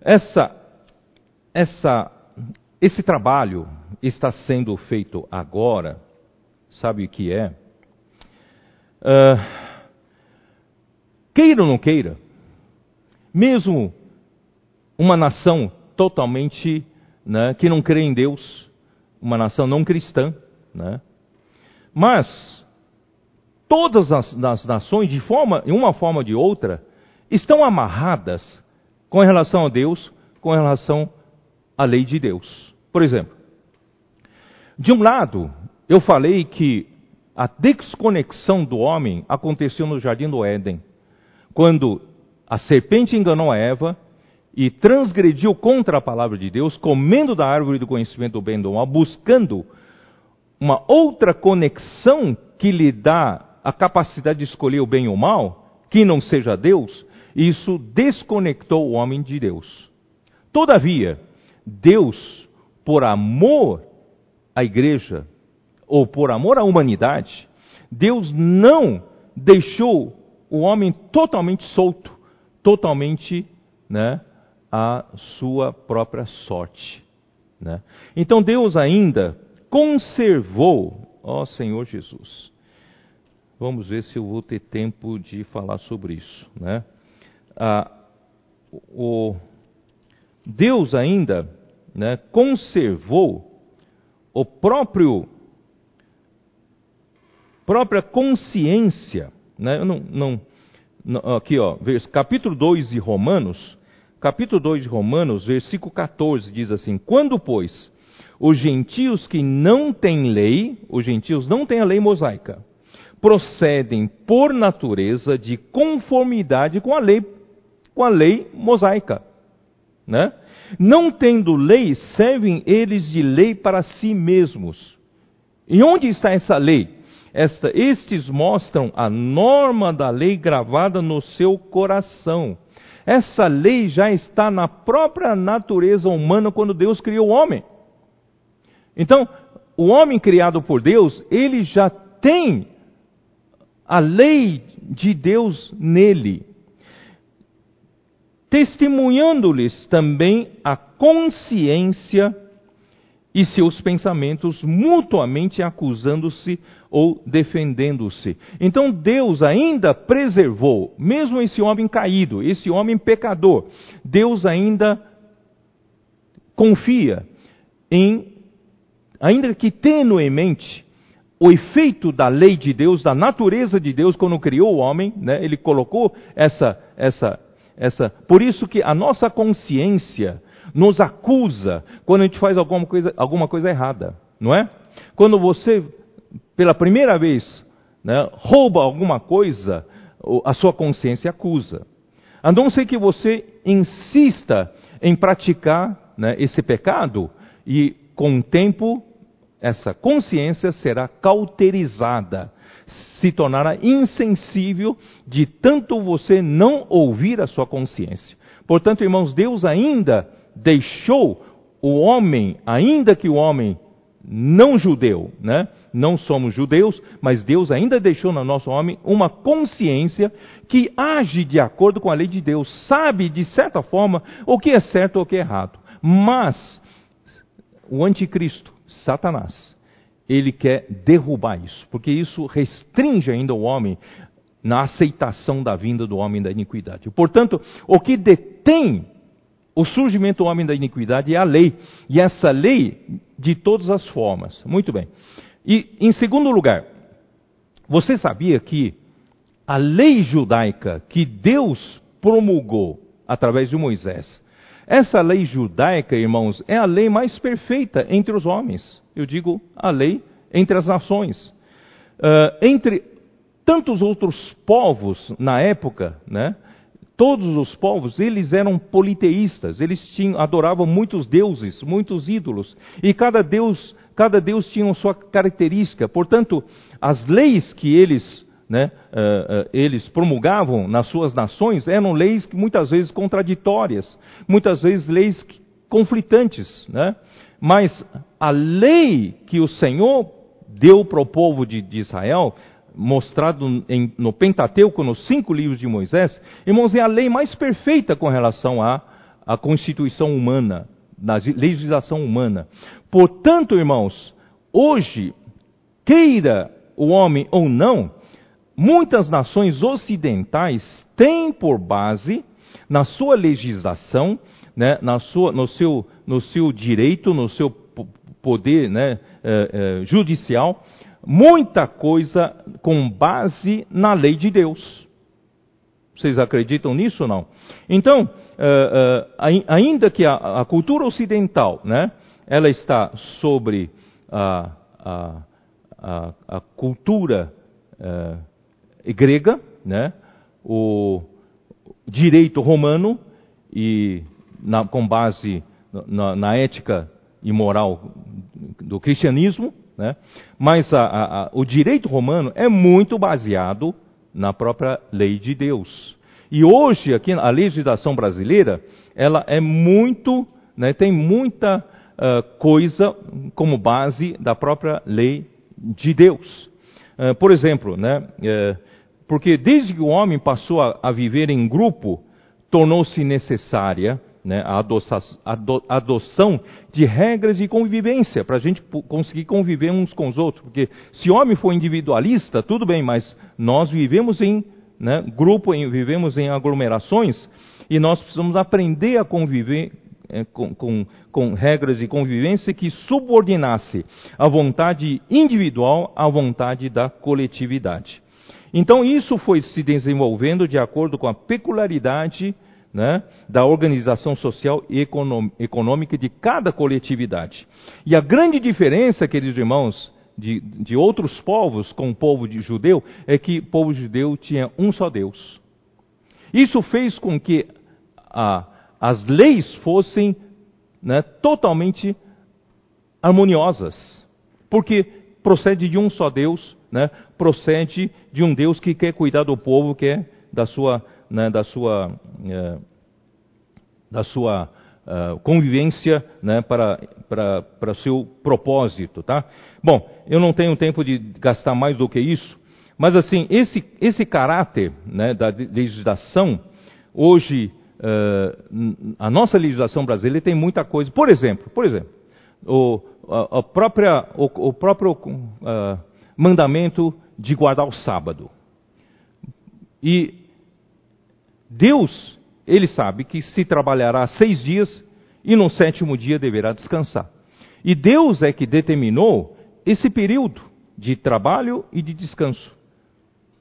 essa, essa, esse trabalho está sendo feito agora, sabe o que é? Uh, queira ou não queira, mesmo uma nação totalmente né, que não crê em Deus, uma nação não cristã, né, mas todas as, as nações, de forma, uma forma ou de outra, estão amarradas com relação a Deus, com relação a lei de Deus. Por exemplo, de um lado, eu falei que a desconexão do homem aconteceu no jardim do Éden, quando a serpente enganou a Eva e transgrediu contra a palavra de Deus, comendo da árvore do conhecimento do bem e do mal, buscando uma outra conexão que lhe dá a capacidade de escolher o bem e o mal, que não seja Deus, isso desconectou o homem de Deus. Todavia, Deus, por amor à igreja, ou por amor à humanidade, Deus não deixou o homem totalmente solto, totalmente né, à sua própria sorte. Né? Então Deus ainda conservou, ó Senhor Jesus. Vamos ver se eu vou ter tempo de falar sobre isso. Né? Ah, o Deus ainda né, conservou o próprio própria consciência. Né? Eu não, não, não, aqui, ó, capítulo 2 de Romanos, capítulo 2 de Romanos, versículo 14, diz assim: Quando, pois, os gentios que não têm lei, os gentios não têm a lei mosaica, procedem por natureza de conformidade com a lei, com a lei mosaica, né? Não tendo lei, servem eles de lei para si mesmos. E onde está essa lei? Esta, estes mostram a norma da lei gravada no seu coração. Essa lei já está na própria natureza humana quando Deus criou o homem. Então, o homem criado por Deus, ele já tem a lei de Deus nele, testemunhando-lhes também a consciência e seus pensamentos mutuamente acusando-se ou defendendo-se. Então Deus ainda preservou, mesmo esse homem caído, esse homem pecador, Deus ainda confia em, ainda que tenuemente, o efeito da lei de Deus, da natureza de Deus, quando criou o homem, né, ele colocou essa, essa, essa. Por isso que a nossa consciência, nos acusa quando a gente faz alguma coisa, alguma coisa errada, não é? Quando você, pela primeira vez, né, rouba alguma coisa, a sua consciência acusa. A não ser que você insista em praticar né, esse pecado, e com o tempo, essa consciência será cauterizada, se tornará insensível de tanto você não ouvir a sua consciência. Portanto, irmãos, Deus ainda deixou o homem, ainda que o homem não judeu, né? Não somos judeus, mas Deus ainda deixou no nosso homem uma consciência que age de acordo com a lei de Deus, sabe de certa forma o que é certo ou o que é errado. Mas o anticristo, Satanás, ele quer derrubar isso, porque isso restringe ainda o homem na aceitação da vinda do homem da iniquidade. Portanto, o que detém o surgimento do homem da iniquidade é a lei. E essa lei de todas as formas. Muito bem. E em segundo lugar, você sabia que a lei judaica que Deus promulgou através de Moisés, essa lei judaica, irmãos, é a lei mais perfeita entre os homens. Eu digo a lei entre as nações. Uh, entre tantos outros povos na época, né? todos os povos, eles eram politeístas, eles tinham, adoravam muitos deuses, muitos ídolos, e cada deus, cada deus tinha sua característica. Portanto, as leis que eles, né, uh, uh, eles promulgavam nas suas nações eram leis que muitas vezes contraditórias, muitas vezes leis conflitantes, né? Mas a lei que o Senhor deu para o povo de, de Israel mostrado em, no Pentateuco, nos cinco livros de Moisés, irmãos, é a lei mais perfeita com relação à, à constituição humana, na legislação humana. Portanto, irmãos, hoje, queira o homem ou não, muitas nações ocidentais têm por base, na sua legislação, né, na sua, no, seu, no seu direito, no seu poder né, eh, eh, judicial, muita coisa com base na lei de Deus. Vocês acreditam nisso ou não? Então, ainda que a, a, cultura ocidental, né, ela está sobre a, a, a cultura grega, né, o direito romano e na, com base na, na, ética e moral do cristianismo, né? mas a, a, o direito romano é muito baseado na própria lei de Deus. E hoje, aqui, a legislação brasileira, ela é muito, né, tem muita uh, coisa como base da própria lei de Deus. Uh, por exemplo, né, uh, porque desde que o homem passou a, a viver em grupo, tornou-se necessária né, a adoção de regras de convivência, para a gente conseguir conviver uns com os outros. Porque se o homem for individualista, tudo bem, mas nós vivemos em né, grupo, em, vivemos em aglomerações, e nós precisamos aprender a conviver é, com, com, com, regras de convivência que subordinasse a vontade individual à vontade da coletividade. Então isso foi se desenvolvendo de acordo com a peculiaridade né, da organização social e econômica de cada coletividade. E a grande diferença, queridos irmãos, de, de outros povos com o povo de judeu, é que o povo judeu tinha um só Deus. Isso fez com que a, as leis fossem né, totalmente harmoniosas, porque procede de um só Deus, né, procede de um Deus que quer cuidar do povo, que é da sua né, da sua, é, da sua uh, convivência né, para, para, para seu propósito. Tá? Bom, eu não tenho tempo de gastar mais do que isso, mas assim, esse, esse caráter né, da legislação, hoje, uh, a nossa legislação brasileira tem muita coisa. Por exemplo, por exemplo, o, a, a própria, o, o próprio uh, mandamento de guardar o sábado. E Deus, ele sabe que se trabalhará seis dias e no sétimo dia deverá descansar. E Deus é que determinou esse período de trabalho e de descanso.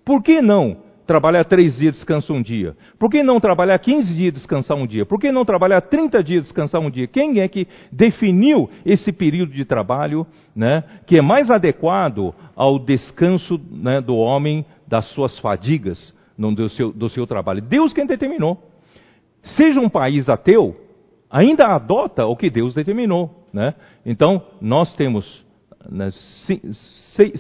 Por que não trabalhar três dias descansar um dia? Por que não trabalhar 15 dias descansar um dia? Por que não trabalhar 30 dias descansar um dia? Quem é que definiu esse período de trabalho né, que é mais adequado ao descanso né, do homem das suas fadigas? do seu, do seu trabalho. Deus quem determinou. Seja um país ateu, ainda adota o que Deus determinou. Né? Então, nós temos né,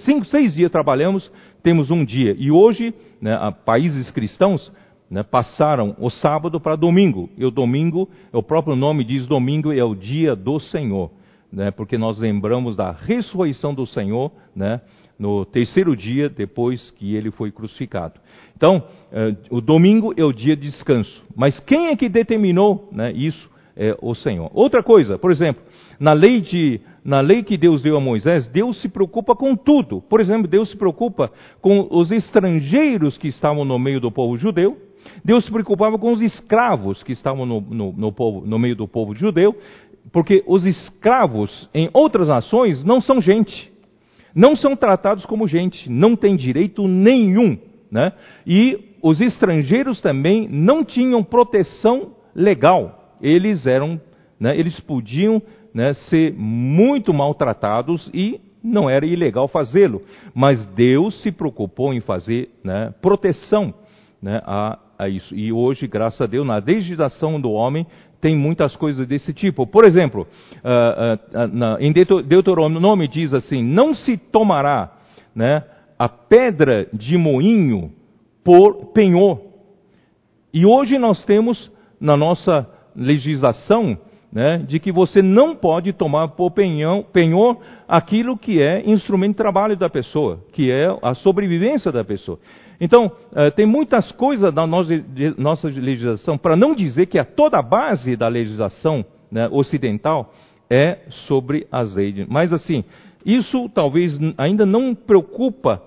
cinco, seis dias trabalhamos, temos um dia. E hoje, né, países cristãos né, passaram o sábado para domingo. E o domingo, o próprio nome diz domingo, é o dia do Senhor. Né, porque nós lembramos da ressurreição do Senhor, né, no terceiro dia depois que ele foi crucificado. Então, eh, o domingo é o dia de descanso. Mas quem é que determinou né, isso? É o Senhor. Outra coisa, por exemplo, na lei, de, na lei que Deus deu a Moisés, Deus se preocupa com tudo. Por exemplo, Deus se preocupa com os estrangeiros que estavam no meio do povo judeu. Deus se preocupava com os escravos que estavam no, no, no, povo, no meio do povo judeu, porque os escravos em outras nações não são gente não são tratados como gente, não têm direito nenhum. Né? E os estrangeiros também não tinham proteção legal. Eles eram, né, eles podiam né, ser muito maltratados e não era ilegal fazê-lo. Mas Deus se preocupou em fazer né, proteção né, a, a isso. E hoje, graças a Deus, na legislação do homem, tem muitas coisas desse tipo. Por exemplo, uh, uh, uh, na, em Deuteronômio diz assim: não se tomará né, a pedra de moinho por penhor. E hoje nós temos na nossa legislação né, de que você não pode tomar por penhão, penhor aquilo que é instrumento de trabalho da pessoa, que é a sobrevivência da pessoa. Então, eh, tem muitas coisas na nossa legislação, para não dizer que a toda a base da legislação né, ocidental é sobre leis. Mas assim, isso talvez ainda não preocupa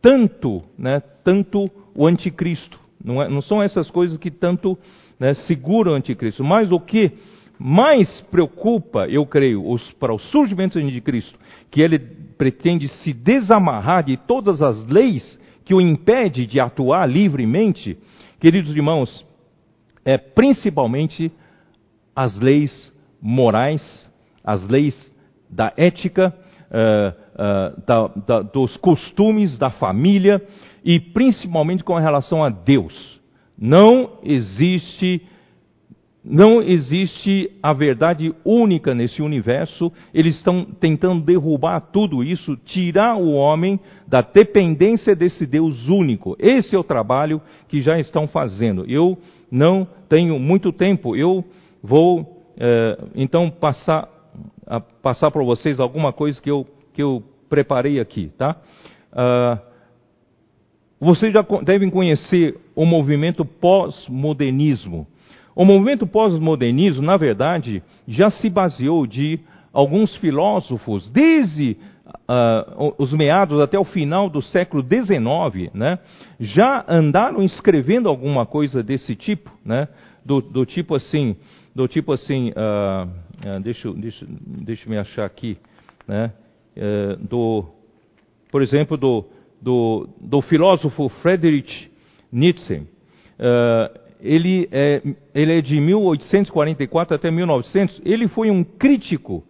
tanto, né, tanto o anticristo. Não, é, não, são essas coisas que tanto né, seguram o anticristo. Mas o que mais preocupa, eu creio, os, para o surgimento do anticristo, que ele pretende se desamarrar de todas as leis que o impede de atuar livremente, queridos irmãos, é principalmente as leis morais, as leis da ética, uh, uh, da, da, dos costumes da família e principalmente com relação a Deus. Não existe não existe a verdade única nesse universo. Eles estão tentando derrubar tudo isso, tirar o homem da dependência desse Deus único. Esse é o trabalho que já estão fazendo. Eu não tenho muito tempo. Eu vou é, então passar passar para vocês alguma coisa que eu que eu preparei aqui, tá? Uh, vocês já devem conhecer o movimento pós-modernismo. O movimento pós-modernismo, na verdade, já se baseou de alguns filósofos, desde uh, os meados até o final do século XIX, né, já andaram escrevendo alguma coisa desse tipo, né, do, do tipo assim, do tipo assim, uh, uh, deixa, deixa, deixa me achar aqui, né, do, por exemplo, do, do, do filósofo Friedrich Nietzsche. Uh, ele é, ele é de 1844 até 1900, ele foi um crítico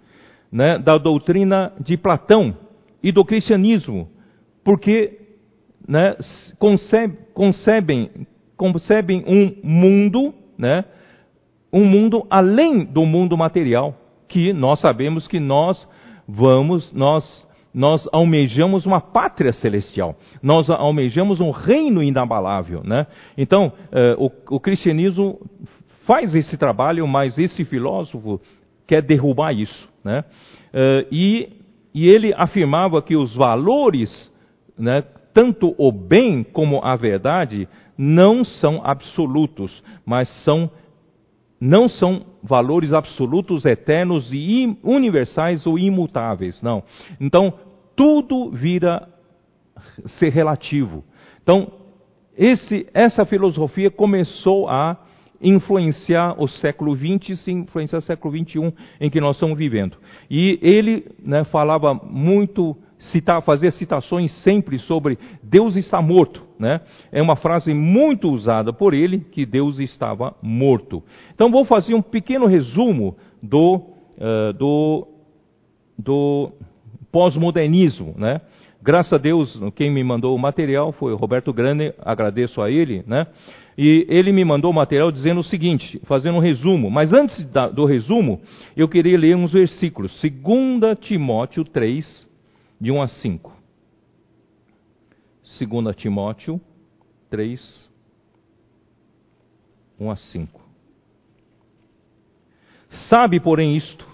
né, da doutrina de Platão e do cristianismo, porque né, concebe, concebem, concebem um mundo, né, um mundo além do mundo material, que nós sabemos que nós vamos, nós nós almejamos uma pátria celestial, nós almejamos um reino inabalável. Né? Então, eh, o, o cristianismo faz esse trabalho, mas esse filósofo quer derrubar isso. Né? Eh, e, e, ele afirmava que os valores, né, tanto o bem como a verdade, não são absolutos, mas são não são valores absolutos, eternos e universais ou imutáveis, não. Então, tudo vira ser relativo. Então, esse, essa filosofia começou a influenciar o século XX e influenciar o século XXI em que nós estamos vivendo. E ele né, falava muito, citar, fazia citações sempre sobre Deus está morto. Né? É uma frase muito usada por ele, que Deus estava morto. Então vou fazer um pequeno resumo do, uh, do, do pós-modernismo, né? Graças a Deus, quem me mandou o material foi o Roberto Grande, agradeço a ele, né? E ele me mandou o material dizendo o seguinte, fazendo um resumo. Mas antes da, do resumo, eu queria ler uns versículos. 2 Timóteo 3, de 1 a 5. 2 Timóteo 3, 1 a 5. Sabe, porém, isto: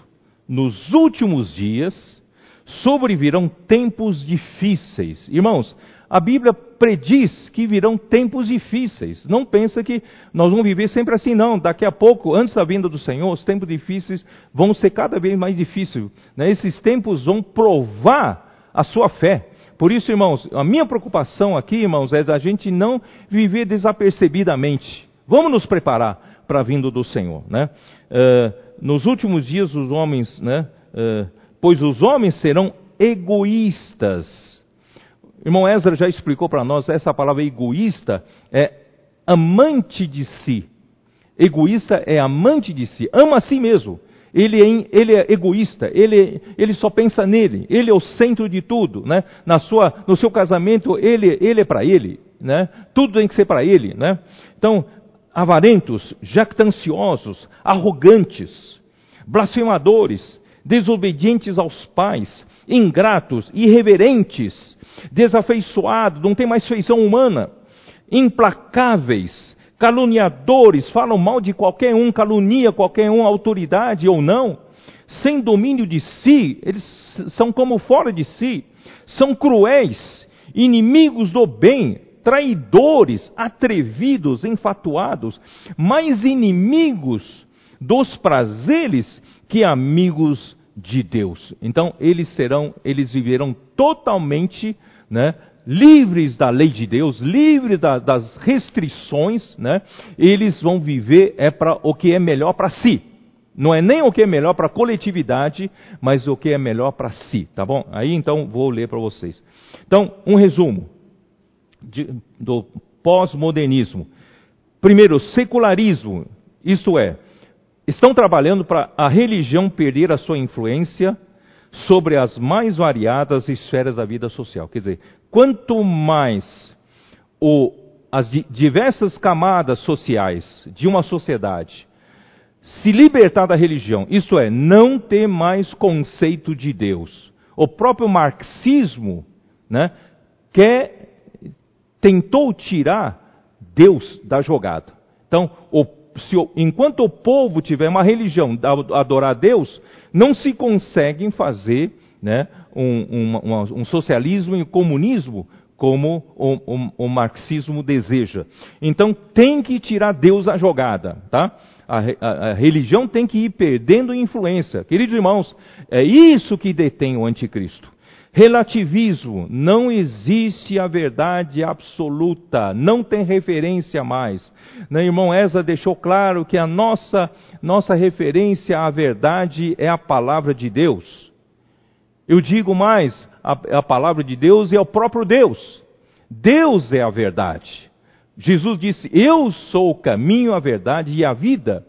nos últimos dias sobrevirão tempos difíceis. Irmãos, a Bíblia prediz que virão tempos difíceis. Não pensa que nós vamos viver sempre assim, não. Daqui a pouco, antes da vinda do Senhor, os tempos difíceis vão ser cada vez mais difíceis. Né? Esses tempos vão provar a sua fé. Por isso, irmãos, a minha preocupação aqui, irmãos, é da gente não viver desapercebidamente. Vamos nos preparar para a vinda do Senhor. Né? Uh, nos últimos dias, os homens, né, uh, pois os homens serão egoístas. irmão Ezra já explicou para nós, essa palavra egoísta é amante de si. Egoísta é amante de si, ama a si mesmo. Ele é, ele é egoísta, ele, ele só pensa nele, ele é o centro de tudo. Né? Na sua, no seu casamento, ele, ele é para ele. Né? Tudo tem que ser para ele. Né? Então, avarentos, jactanciosos, arrogantes, blasfemadores, desobedientes aos pais, ingratos, irreverentes, desafeiçoados, não tem mais feição humana, implacáveis, caluniadores, falam mal de qualquer um, calunia qualquer um, autoridade ou não, sem domínio de si, eles são como fora de si, são cruéis, inimigos do bem, traidores, atrevidos, enfatuados, mais inimigos dos prazeres que amigos de Deus. Então, eles serão, eles viverão totalmente, né, livres da lei de Deus, livres da, das restrições, né? Eles vão viver é para o que é melhor para si. Não é nem o que é melhor para a coletividade, mas o que é melhor para si, tá bom? Aí então vou ler para vocês. Então, um resumo de, do pós-modernismo. Primeiro, secularismo, isto é, estão trabalhando para a religião perder a sua influência sobre as mais variadas esferas da vida social. Quer dizer, quanto mais o, as diversas camadas sociais de uma sociedade se libertar da religião, isto é, não ter mais conceito de Deus. O próprio marxismo né, quer, tentou tirar Deus da jogada. Então, o, se, enquanto o povo tiver uma religião adorar a Deus, não se conseguem fazer né, um, um, um, socialismo e um comunismo como o, o, marxismo deseja. Então tem que tirar Deus da jogada, tá? A, a, a, religião tem que ir perdendo influência. Queridos irmãos, é isso que detém o anticristo. Relativismo, não existe a verdade absoluta, não tem referência mais. Né, irmão Eza deixou claro que a nossa, nossa referência à verdade é a palavra de Deus. Eu digo mais, a, a palavra de Deus é o próprio Deus. Deus é a verdade. Jesus disse: Eu sou o caminho, a verdade e a vida.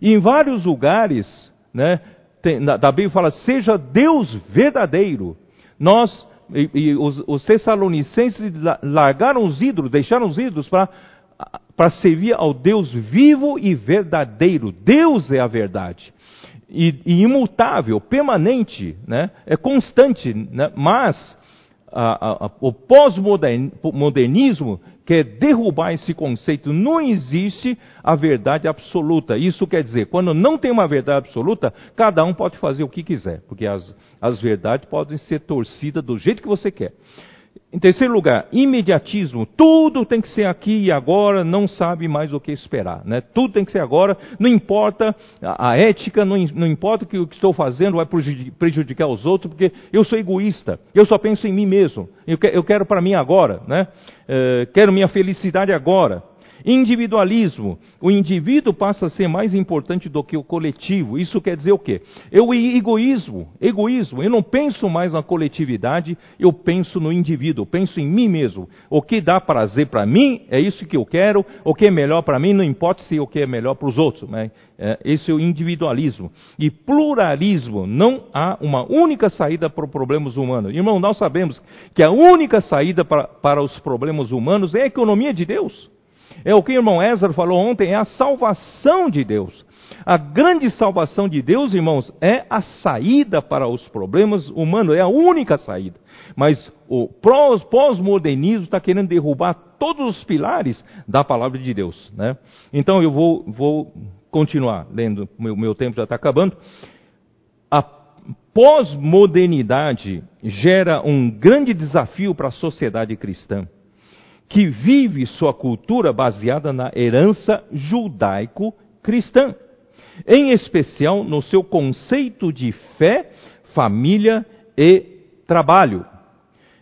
E em vários lugares, né, tem, da Bíblia fala: Seja Deus verdadeiro. Nós, e, e os, os tessalonicenses largaram os ídolos, deixaram os ídolos para servir ao Deus vivo e verdadeiro. Deus é a verdade. E, e imutável, permanente, né? é constante, né? mas a, a, o pós-modernismo quer derrubar esse conceito. Não existe a verdade absoluta. Isso quer dizer, quando não tem uma verdade absoluta, cada um pode fazer o que quiser, porque as, as verdades podem ser torcidas do jeito que você quer. Em terceiro lugar, imediatismo. Tudo tem que ser aqui e agora, não sabe mais o que esperar. Né? Tudo tem que ser agora, não importa a, a ética, não, não, importa que o que estou fazendo vai prejudicar os outros, porque eu sou egoísta, eu só penso em mim mesmo. Eu, que, eu quero para mim agora, né? É, quero minha felicidade agora. Individualismo. O indivíduo passa a ser mais importante do que o coletivo. Isso quer dizer o quê? Eu egoísmo, egoísmo. Eu não penso mais na coletividade, eu penso no indivíduo, penso em mim mesmo. O que dá prazer para mim é isso que eu quero. O que é melhor para mim não importa se o que é melhor para os outros. Né? É, esse é o individualismo. E pluralismo. Não há uma única saída para os problemas humanos. Irmão, nós sabemos que a única saída para, para os problemas humanos é a economia de Deus. É o que o irmão Ezra falou ontem, é a salvação de Deus. A grande salvação de Deus, irmãos, é a saída para os problemas humanos, é a única saída. Mas o pós-modernismo está querendo derrubar todos os pilares da palavra de Deus. Né? Então eu vou, vou continuar lendo, meu, meu tempo já está acabando. A pós-modernidade gera um grande desafio para a sociedade cristã que vive sua cultura baseada na herança judaico-cristã, em especial no seu conceito de fé, família e trabalho.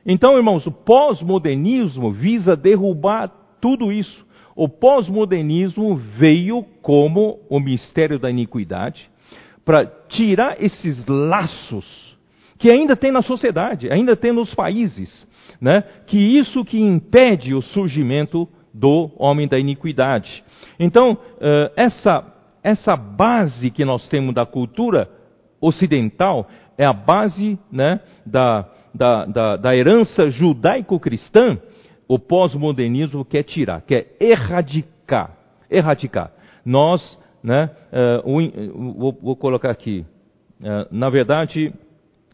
Então, irmãos, o pós-modernismo visa derrubar tudo isso. O pós-modernismo veio como o mistério da iniquidade para tirar esses laços que ainda tem na sociedade, ainda tem nos países né, que isso que impede o surgimento do homem da iniquidade. Então, uh, essa, essa base que nós temos da cultura ocidental é a base né, da, da, da, da herança judaico-cristã, o pós-modernismo quer tirar, quer erradicar. Erradicar. Nós, né, uh, vou, vou, colocar aqui, uh, na verdade,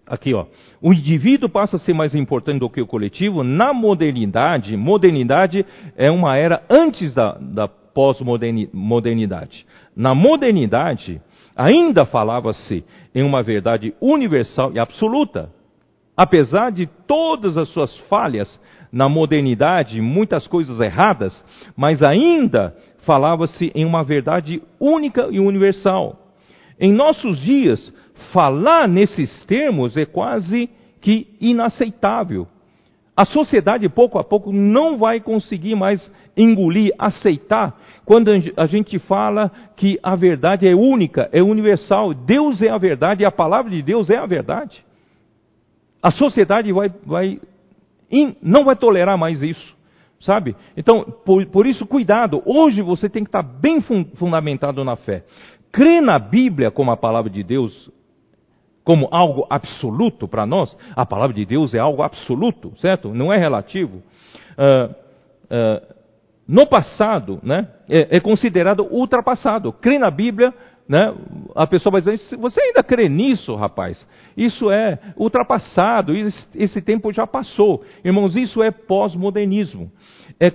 Aqui, ó. O indivíduo passa a ser mais importante do que o coletivo. Na modernidade, modernidade é uma era antes da, da pós-modernidade. Na modernidade, ainda falava-se em uma verdade universal e absoluta. Apesar de todas as suas falhas na modernidade, muitas coisas erradas, mas ainda falava-se em uma verdade única e universal. Em nossos dias, falar nesses termos é quase que inaceitável. A sociedade, pouco a pouco, não vai conseguir mais engolir, aceitar, quando a gente fala que a verdade é única, é universal. Deus é a verdade e a palavra de Deus é a verdade. A sociedade vai, vai não vai tolerar mais isso. sabe? Então, por, por, isso, cuidado. Hoje você tem que estar bem fundamentado na fé. Crer na Bíblia como a palavra de Deus, como algo absoluto para nós, a palavra de Deus é algo absoluto, certo? Não é relativo. Uh, uh, no passado, né, é, é, considerado ultrapassado. Crer na Bíblia, né, a pessoa vai dizer: você ainda crê nisso, rapaz? Isso é ultrapassado, esse, esse tempo já passou. Irmãos, isso é pós-modernismo. É,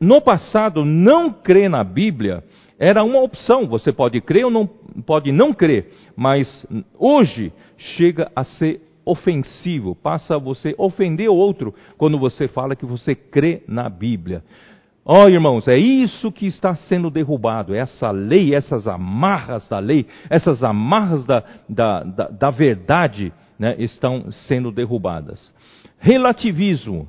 no passado, não crer na Bíblia era uma opção. Você pode crer ou não pode não crer, mas hoje chega a ser ofensivo, passa a você ofender o outro quando você fala que você crê na Bíblia. Ó oh, irmãos, é isso que está sendo derrubado, essa lei, essas amarras da lei, essas amarras da, da, da, da verdade né, estão sendo derrubadas. Relativismo,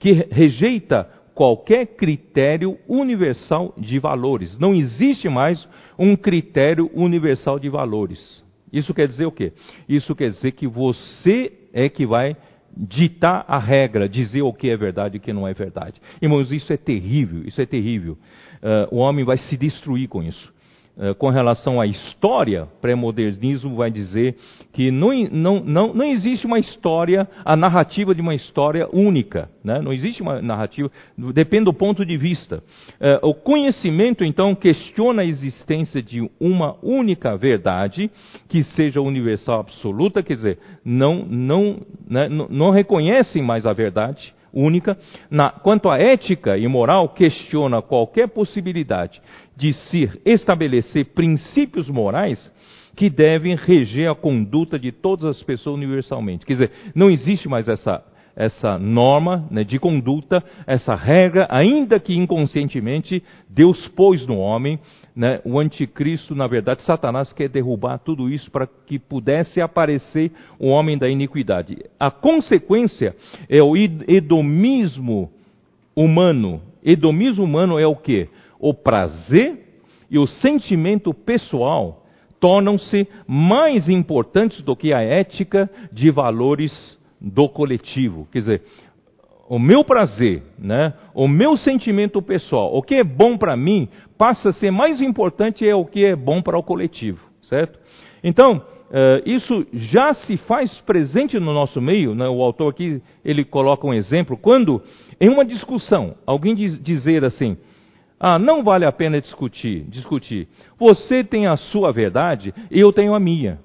que rejeita qualquer critério universal de valores. Não existe mais um critério universal de valores. Isso quer dizer o quê? Isso quer dizer que você é que vai ditar a regra, dizer o que é verdade e o que não é verdade. Irmãos, isso é terrível, isso é terrível. Uh, o homem vai se destruir com isso. Eh, com relação à história, pré-modernismo vai dizer que não, não, não, não existe uma história, a narrativa de uma história única. Né? Não existe uma narrativa, depende do ponto de vista. Uh, o conhecimento, então, questiona a existência de uma única verdade que seja universal absoluta, quer dizer, não, não, né, não reconhecem mais a verdade única. Na, quanto à ética e moral, questiona qualquer possibilidade de se estabelecer princípios morais que devem reger a conduta de todas as pessoas universalmente. Quer dizer, não existe mais essa, essa norma né, de conduta, essa regra, ainda que inconscientemente Deus pôs no homem né, o anticristo, na verdade, Satanás quer derrubar tudo isso para que pudesse aparecer o homem da iniquidade. A consequência é o edomismo humano. Edomismo humano é o que? O prazer e o sentimento pessoal tornam-se mais importantes do que a ética de valores do coletivo. Quer dizer, o meu prazer, né, o meu sentimento pessoal, o que é bom para mim, passa a ser mais importante é o que é bom para o coletivo, certo? Então, uh, isso já se faz presente no nosso meio, né, o autor aqui, ele coloca um exemplo, quando em uma discussão, alguém diz, dizer assim, ah, não vale a pena discutir, discutir, você tem a sua verdade, eu tenho a minha.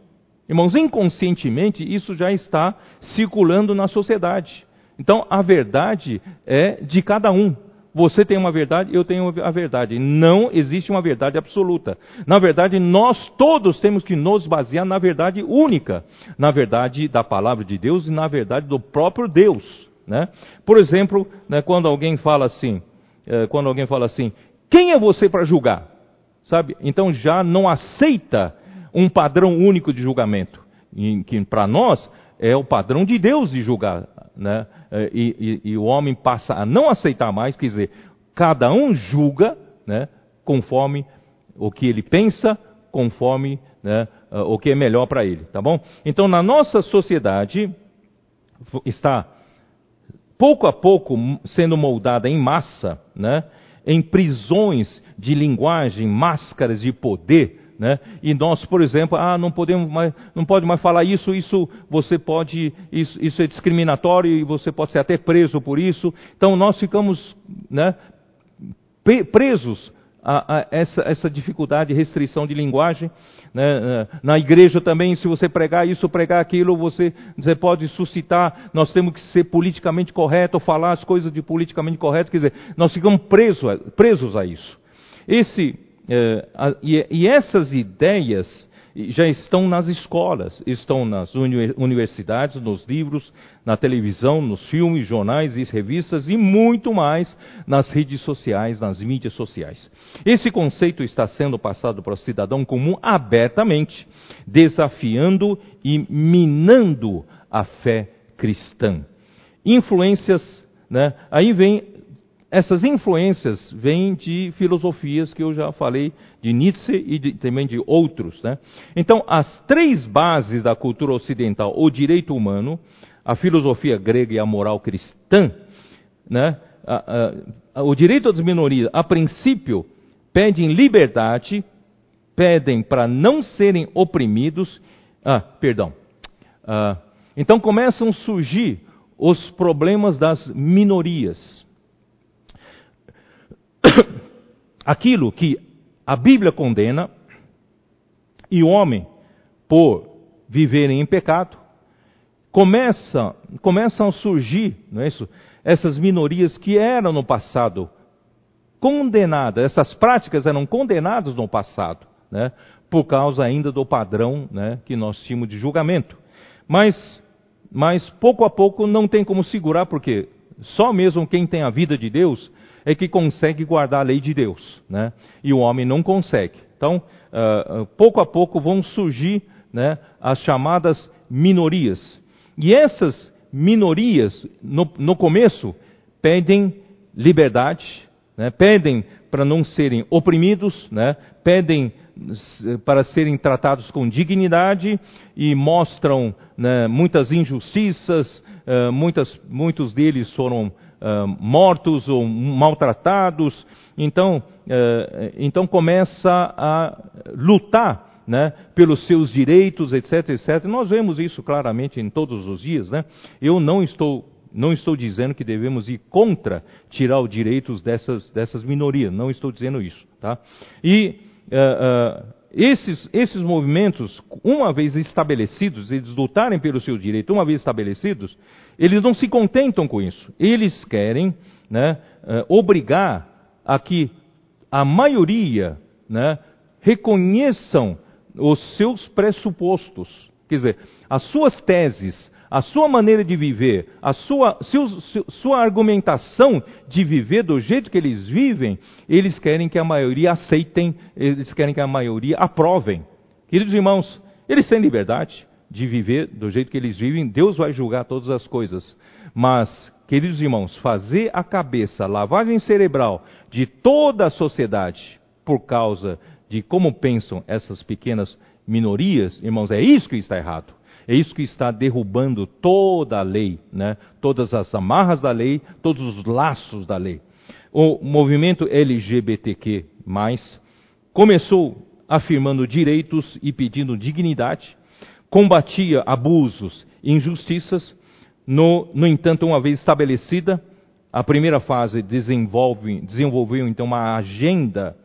Irmãos, inconscientemente isso já está circulando na sociedade. Então, a verdade é de cada um. Você tem uma verdade, eu tenho a verdade. Não existe uma verdade absoluta. Na verdade, nós todos temos que nos basear na verdade única, na verdade da palavra de Deus e na verdade do próprio Deus. Né? Por exemplo, né, quando alguém fala assim, é, quando alguém fala assim, quem é você para julgar? Sabe? Então já não aceita um padrão único de julgamento, que para nós é o padrão de Deus de julgar né? É, e, e, e, o homem passa a não aceitar mais, quer dizer, cada um julga né, conforme o que ele pensa, conforme né, o que é melhor para ele, tá bom? Então, na nossa sociedade, está pouco a pouco sendo moldada em massa, né, em prisões de linguagem, máscaras de poder, né? E nós, por exemplo, ah, não podemos mais, não pode mais falar isso, isso você pode, isso, isso é discriminatório e você pode ser até preso por isso. Então nós ficamos né, presos a, a essa, essa, dificuldade, restrição de linguagem. Né? Na igreja também, se você pregar isso, pregar aquilo, você, você pode suscitar. Nós temos que ser politicamente correto, falar as coisas de politicamente correto. Quer dizer, nós ficamos presos, presos a isso. Esse é, e, e essas ideias já estão nas escolas, estão nas universidades, nos livros, na televisão, nos filmes, jornais e revistas e muito mais nas redes sociais, nas mídias sociais. Esse conceito está sendo passado para o cidadão comum abertamente, desafiando e minando a fé cristã. Influências, né? aí vem essas influências vêm de filosofias que eu já falei, de Nietzsche e de, também de outros. Né? Então, as três bases da cultura ocidental, o direito humano, a filosofia grega e a moral cristã, né, o direito das minorias, a princípio, pedem liberdade, pedem para não serem oprimidos. Ah, perdão. Ah, então começam a surgir os problemas das minorias. Aquilo que a Bíblia condena e o homem, por viverem em pecado, começa, começam a surgir, não é isso? Essas minorias que eram no passado condenadas, essas práticas eram condenadas no passado, né? Por causa ainda do padrão, né, que nós tínhamos de julgamento. Mas, mas pouco a pouco não tem como segurar, porque só mesmo quem tem a vida de Deus é que consegue guardar a lei de Deus, né? E o homem não consegue. Então, uh, pouco a pouco vão surgir né, as chamadas minorias. E essas minorias, no, no começo, pedem liberdade, né, pedem para não serem oprimidos, né, pedem para serem tratados com dignidade e mostram né, muitas injustiças, uh, muitas, muitos deles foram uh, mortos ou maltratados, então, uh, então começa a lutar né, pelos seus direitos, etc, etc. Nós vemos isso claramente em todos os dias. Né? Eu não estou, não estou dizendo que devemos ir contra tirar os direitos dessas, dessas minorias, não estou dizendo isso. Tá? E uh, uh, esses, esses movimentos, uma vez estabelecidos, eles lutarem pelo seu direito, uma vez estabelecidos, eles não se contentam com isso. Eles querem né, uh, obrigar a que a maioria né, reconheçam os seus pressupostos, quer dizer, as suas teses, a sua maneira de viver, a sua, sua argumentação de viver do jeito que eles vivem, eles querem que a maioria aceitem, eles querem que a maioria aprovem. Queridos irmãos, eles têm liberdade de viver do jeito que eles vivem, Deus vai julgar todas as coisas. Mas, queridos irmãos, fazer a cabeça, lavagem cerebral de toda a sociedade por causa de como pensam essas pequenas minorias, irmãos, é isso que está errado. É isso que está derrubando toda a lei, né? todas as amarras da lei, todos os laços da lei. O movimento LGBTQ, começou afirmando direitos e pedindo dignidade, combatia abusos e injustiças. No, no entanto, uma vez estabelecida, a primeira fase desenvolve, desenvolveu então uma agenda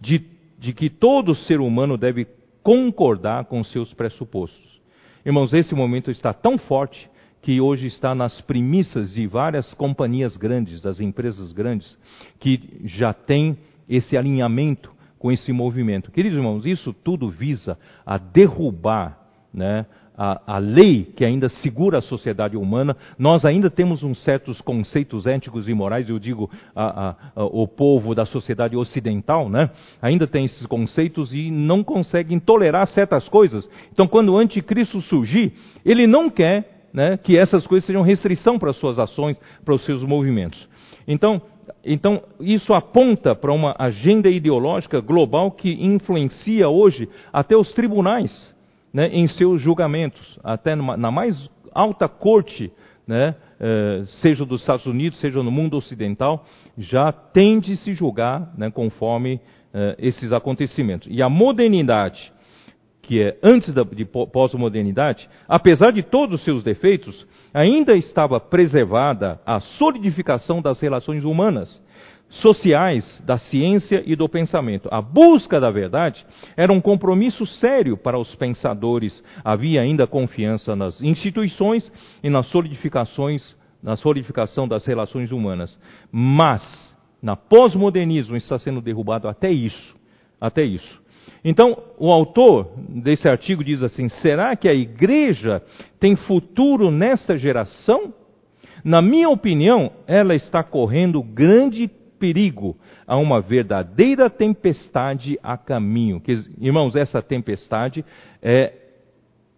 de de que todo ser humano deve concordar com seus pressupostos. Irmãos, esse momento está tão forte que hoje está nas premissas de várias companhias grandes, das empresas grandes, que já têm esse alinhamento com esse movimento. Queridos irmãos, isso tudo visa a derrubar né, a, a, lei que ainda segura a sociedade humana, nós ainda temos uns certos conceitos éticos e morais, eu digo a, a, o povo da sociedade ocidental, né? ainda tem esses conceitos e não conseguem tolerar certas coisas. Então, quando o anticristo surgir, ele não quer né, que essas coisas sejam restrição para as suas ações, para os seus movimentos. Então, então, isso aponta para uma agenda ideológica global que influencia hoje até os tribunais né, em seus julgamentos, até numa, na mais alta corte, né, eh, seja dos Estados Unidos, seja no mundo ocidental, já tende a se julgar né, conforme eh, esses acontecimentos. E a modernidade, que é antes da, de pós-modernidade, apesar de todos os seus defeitos, ainda estava preservada a solidificação das relações humanas sociais da ciência e do pensamento. A busca da verdade era um compromisso sério para os pensadores. Havia ainda confiança nas instituições e nas solidificações, na solidificação das relações humanas. Mas, na pós-modernismo está sendo derrubado até isso, até isso. Então, o autor desse artigo diz assim: será que a igreja tem futuro nesta geração? Na minha opinião, ela está correndo grande perigo, a uma verdadeira tempestade a caminho. Irmãos, essa tempestade é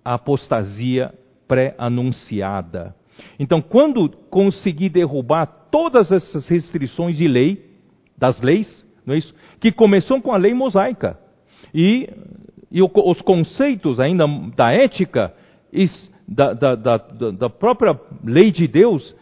a apostasia pré-anunciada. Então, quando conseguir derrubar todas essas restrições de lei, das leis, não é isso? Que começou com a lei mosaica. E, e os conceitos ainda da ética, da, da, da, da própria lei de Deus,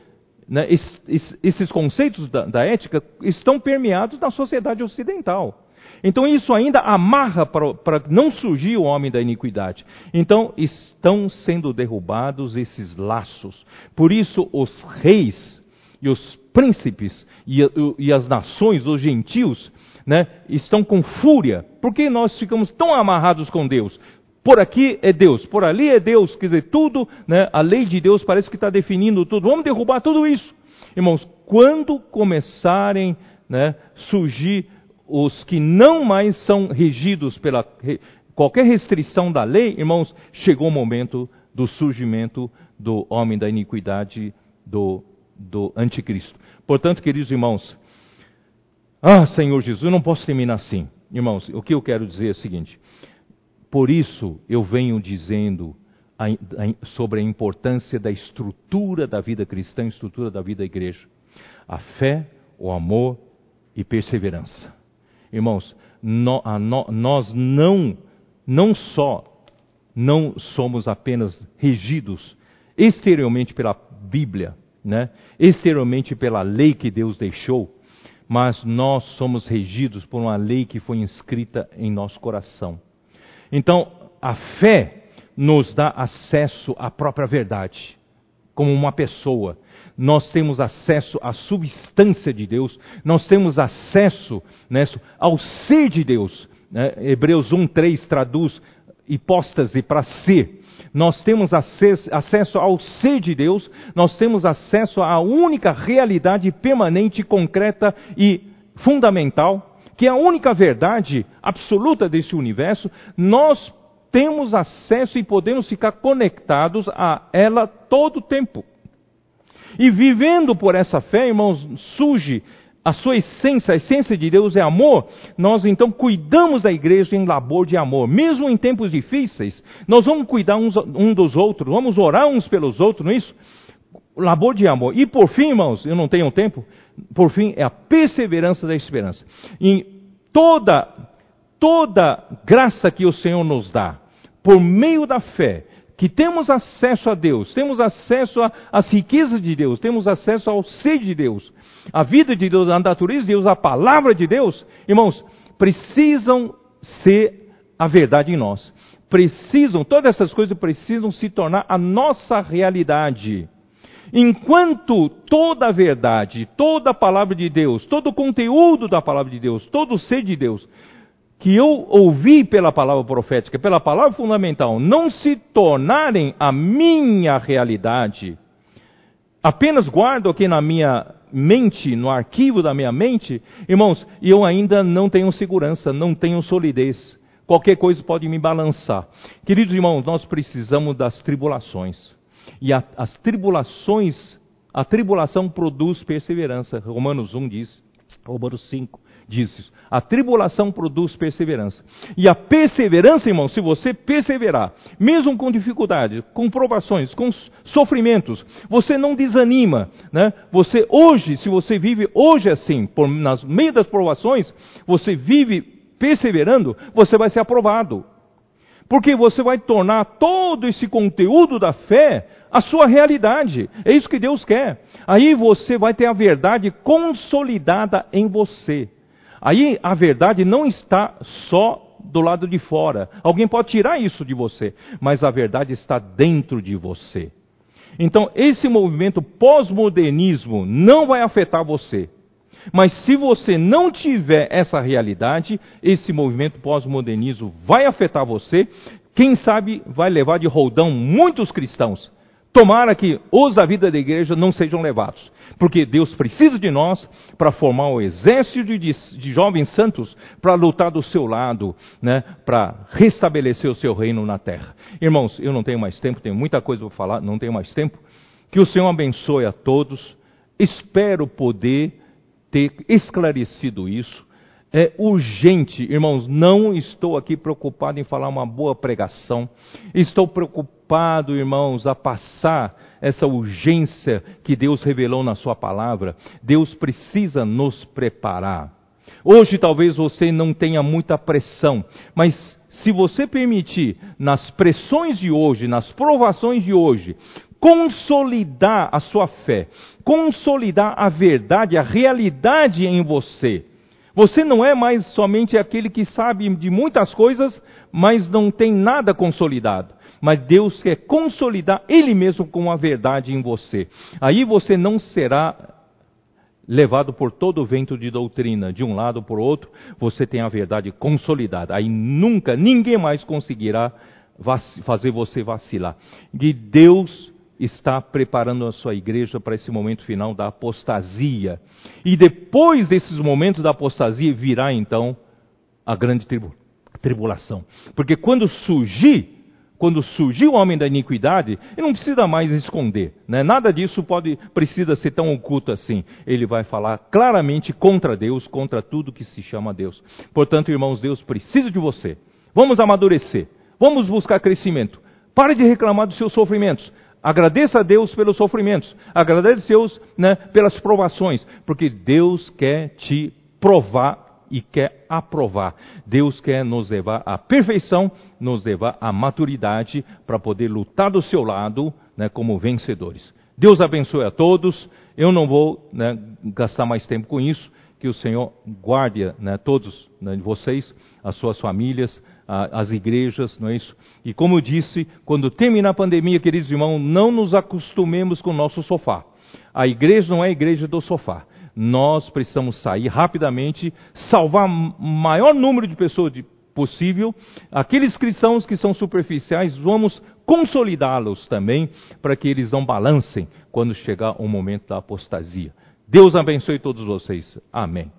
né, esses, esses, conceitos da, da ética estão permeados na sociedade ocidental. Então isso ainda amarra para não surgir o homem da iniquidade. Então estão sendo derrubados esses laços. Por isso os reis e os príncipes e, e as nações, os gentios, né, estão com fúria. Porque nós ficamos tão amarrados com Deus? Por aqui é Deus, por ali é Deus, quer dizer, tudo, né, a lei de Deus parece que está definindo tudo. Vamos derrubar tudo isso. Irmãos, quando começarem né, surgir os que não mais são regidos pela qualquer restrição da lei, irmãos, chegou o momento do surgimento do homem da iniquidade, do, do anticristo. Portanto, queridos irmãos, ah, Senhor Jesus, eu não posso terminar assim. Irmãos, o que eu quero dizer é o seguinte: por isso eu venho dizendo a, a, sobre a importância da estrutura da vida cristã, estrutura da vida da igreja. A fé, o amor e perseverança. Irmãos, no, no, nós não, não só não somos apenas regidos exteriormente pela Bíblia, né? exteriormente pela lei que Deus deixou, mas nós somos regidos por uma lei que foi inscrita em nosso coração. Então, a fé nos dá acesso à própria verdade, como uma pessoa nós temos acesso à substância de Deus, nós temos acesso né, ao ser de Deus. Né? Hebreus 1,3 traduz hipóstase para ser. Nós temos acesso, ao ser de Deus, nós temos acesso à única realidade permanente, concreta e fundamental, que é a única verdade absoluta desse universo. Nós temos acesso e podemos ficar conectados a ela todo o tempo. E vivendo por essa fé, irmãos, surge a sua essência, a essência de Deus é amor, nós então cuidamos da igreja em labor de amor. Mesmo em tempos difíceis, nós vamos cuidar uns um dos outros, vamos orar uns pelos outros, não é isso? Labor de amor. E por fim, irmãos, eu não tenho tempo, por fim é a perseverança da esperança. Em toda, toda graça que o Senhor nos dá, por meio da fé, que temos acesso a Deus, temos acesso às riquezas de Deus, temos acesso ao ser de Deus, a vida de Deus, a natureza de Deus, a palavra de Deus, irmãos, precisam ser a verdade em nós. Precisam, todas essas coisas precisam se tornar a nossa realidade. Enquanto toda a verdade, toda a palavra de Deus, todo o conteúdo da palavra de Deus, todo o ser de Deus que eu ouvi pela palavra profética, pela palavra fundamental, não se tornarem a minha realidade, apenas guardo aqui na minha mente, no arquivo da minha mente, irmãos, eu ainda não tenho segurança, não tenho solidez. Qualquer coisa pode me balançar. Queridos irmãos, nós precisamos das tribulações. E a, as tribulações, a tribulação produz perseverança. Romanos 1 diz, Romanos 5 diz isso. A tribulação produz perseverança. E a perseverança, irmão, se você perseverar, mesmo com dificuldades, com provações, com sofrimentos, você não desanima, né? Você hoje, se você vive hoje assim, por nas meio das provações, você vive perseverando, você vai ser aprovado. Porque você vai tornar todo esse conteúdo da fé a sua realidade. É isso que Deus quer. Aí você vai ter a verdade consolidada em você. Aí a verdade não está só do lado de fora. Alguém pode tirar isso de você, mas a verdade está dentro de você. Então, esse movimento pós-modernismo não vai afetar você. Mas se você não tiver essa realidade, esse movimento pós-modernismo vai afetar você. Quem sabe vai levar de roldão muitos cristãos. Tomara que os da vida da igreja não sejam levados, porque Deus precisa de nós para formar um exército de, de jovens santos para lutar do seu lado, né, para restabelecer o seu reino na terra. Irmãos, eu não tenho mais tempo, tenho muita coisa para falar, não tenho mais tempo. Que o Senhor abençoe a todos. Espero poder ter esclarecido isso. É urgente, irmãos, não estou aqui preocupado em falar uma boa pregação. Estou preocupado, irmãos, a passar essa urgência que Deus revelou na Sua palavra. Deus precisa nos preparar. Hoje talvez você não tenha muita pressão, mas se você permitir, nas pressões de hoje, nas provações de hoje, consolidar a sua fé, consolidar a verdade, a realidade em você. Você não é mais somente aquele que sabe de muitas coisas, mas não tem nada consolidado. Mas Deus quer consolidar Ele mesmo com a verdade em você. Aí você não será levado por todo o vento de doutrina, de um lado por outro, você tem a verdade consolidada. Aí nunca, ninguém mais conseguirá fazer você vacilar. E Deus está preparando a sua igreja para esse momento final da apostasia. E depois desses momentos da apostasia virá então a grande tribulação. Porque quando surgir, quando surgir o homem da iniquidade, ele não precisa mais esconder, né? Nada disso pode precisa ser tão oculto assim. Ele vai falar claramente contra Deus, contra tudo que se chama Deus. Portanto, irmãos, Deus precisa de você. Vamos amadurecer. Vamos buscar crescimento. Pare de reclamar dos seus sofrimentos. Agradeça a Deus pelos sofrimentos. Agradeça a Deus né, pelas provações. Porque Deus quer te provar e quer aprovar. Deus quer nos levar à perfeição, nos levar à maturidade para poder lutar do seu lado né, como vencedores. Deus abençoe a todos. Eu não vou né, gastar mais tempo com isso. Que o Senhor guarde né, todos né, vocês, as suas famílias, as igrejas, não é isso? E como eu disse, quando terminar a pandemia, queridos irmãos, não nos acostumemos com o nosso sofá. A igreja não é a igreja do sofá. Nós precisamos sair rapidamente, salvar o maior número de pessoas possível. Aqueles cristãos que são superficiais, vamos consolidá-los também, para que eles não balancem quando chegar o momento da apostasia. Deus abençoe todos vocês. Amém.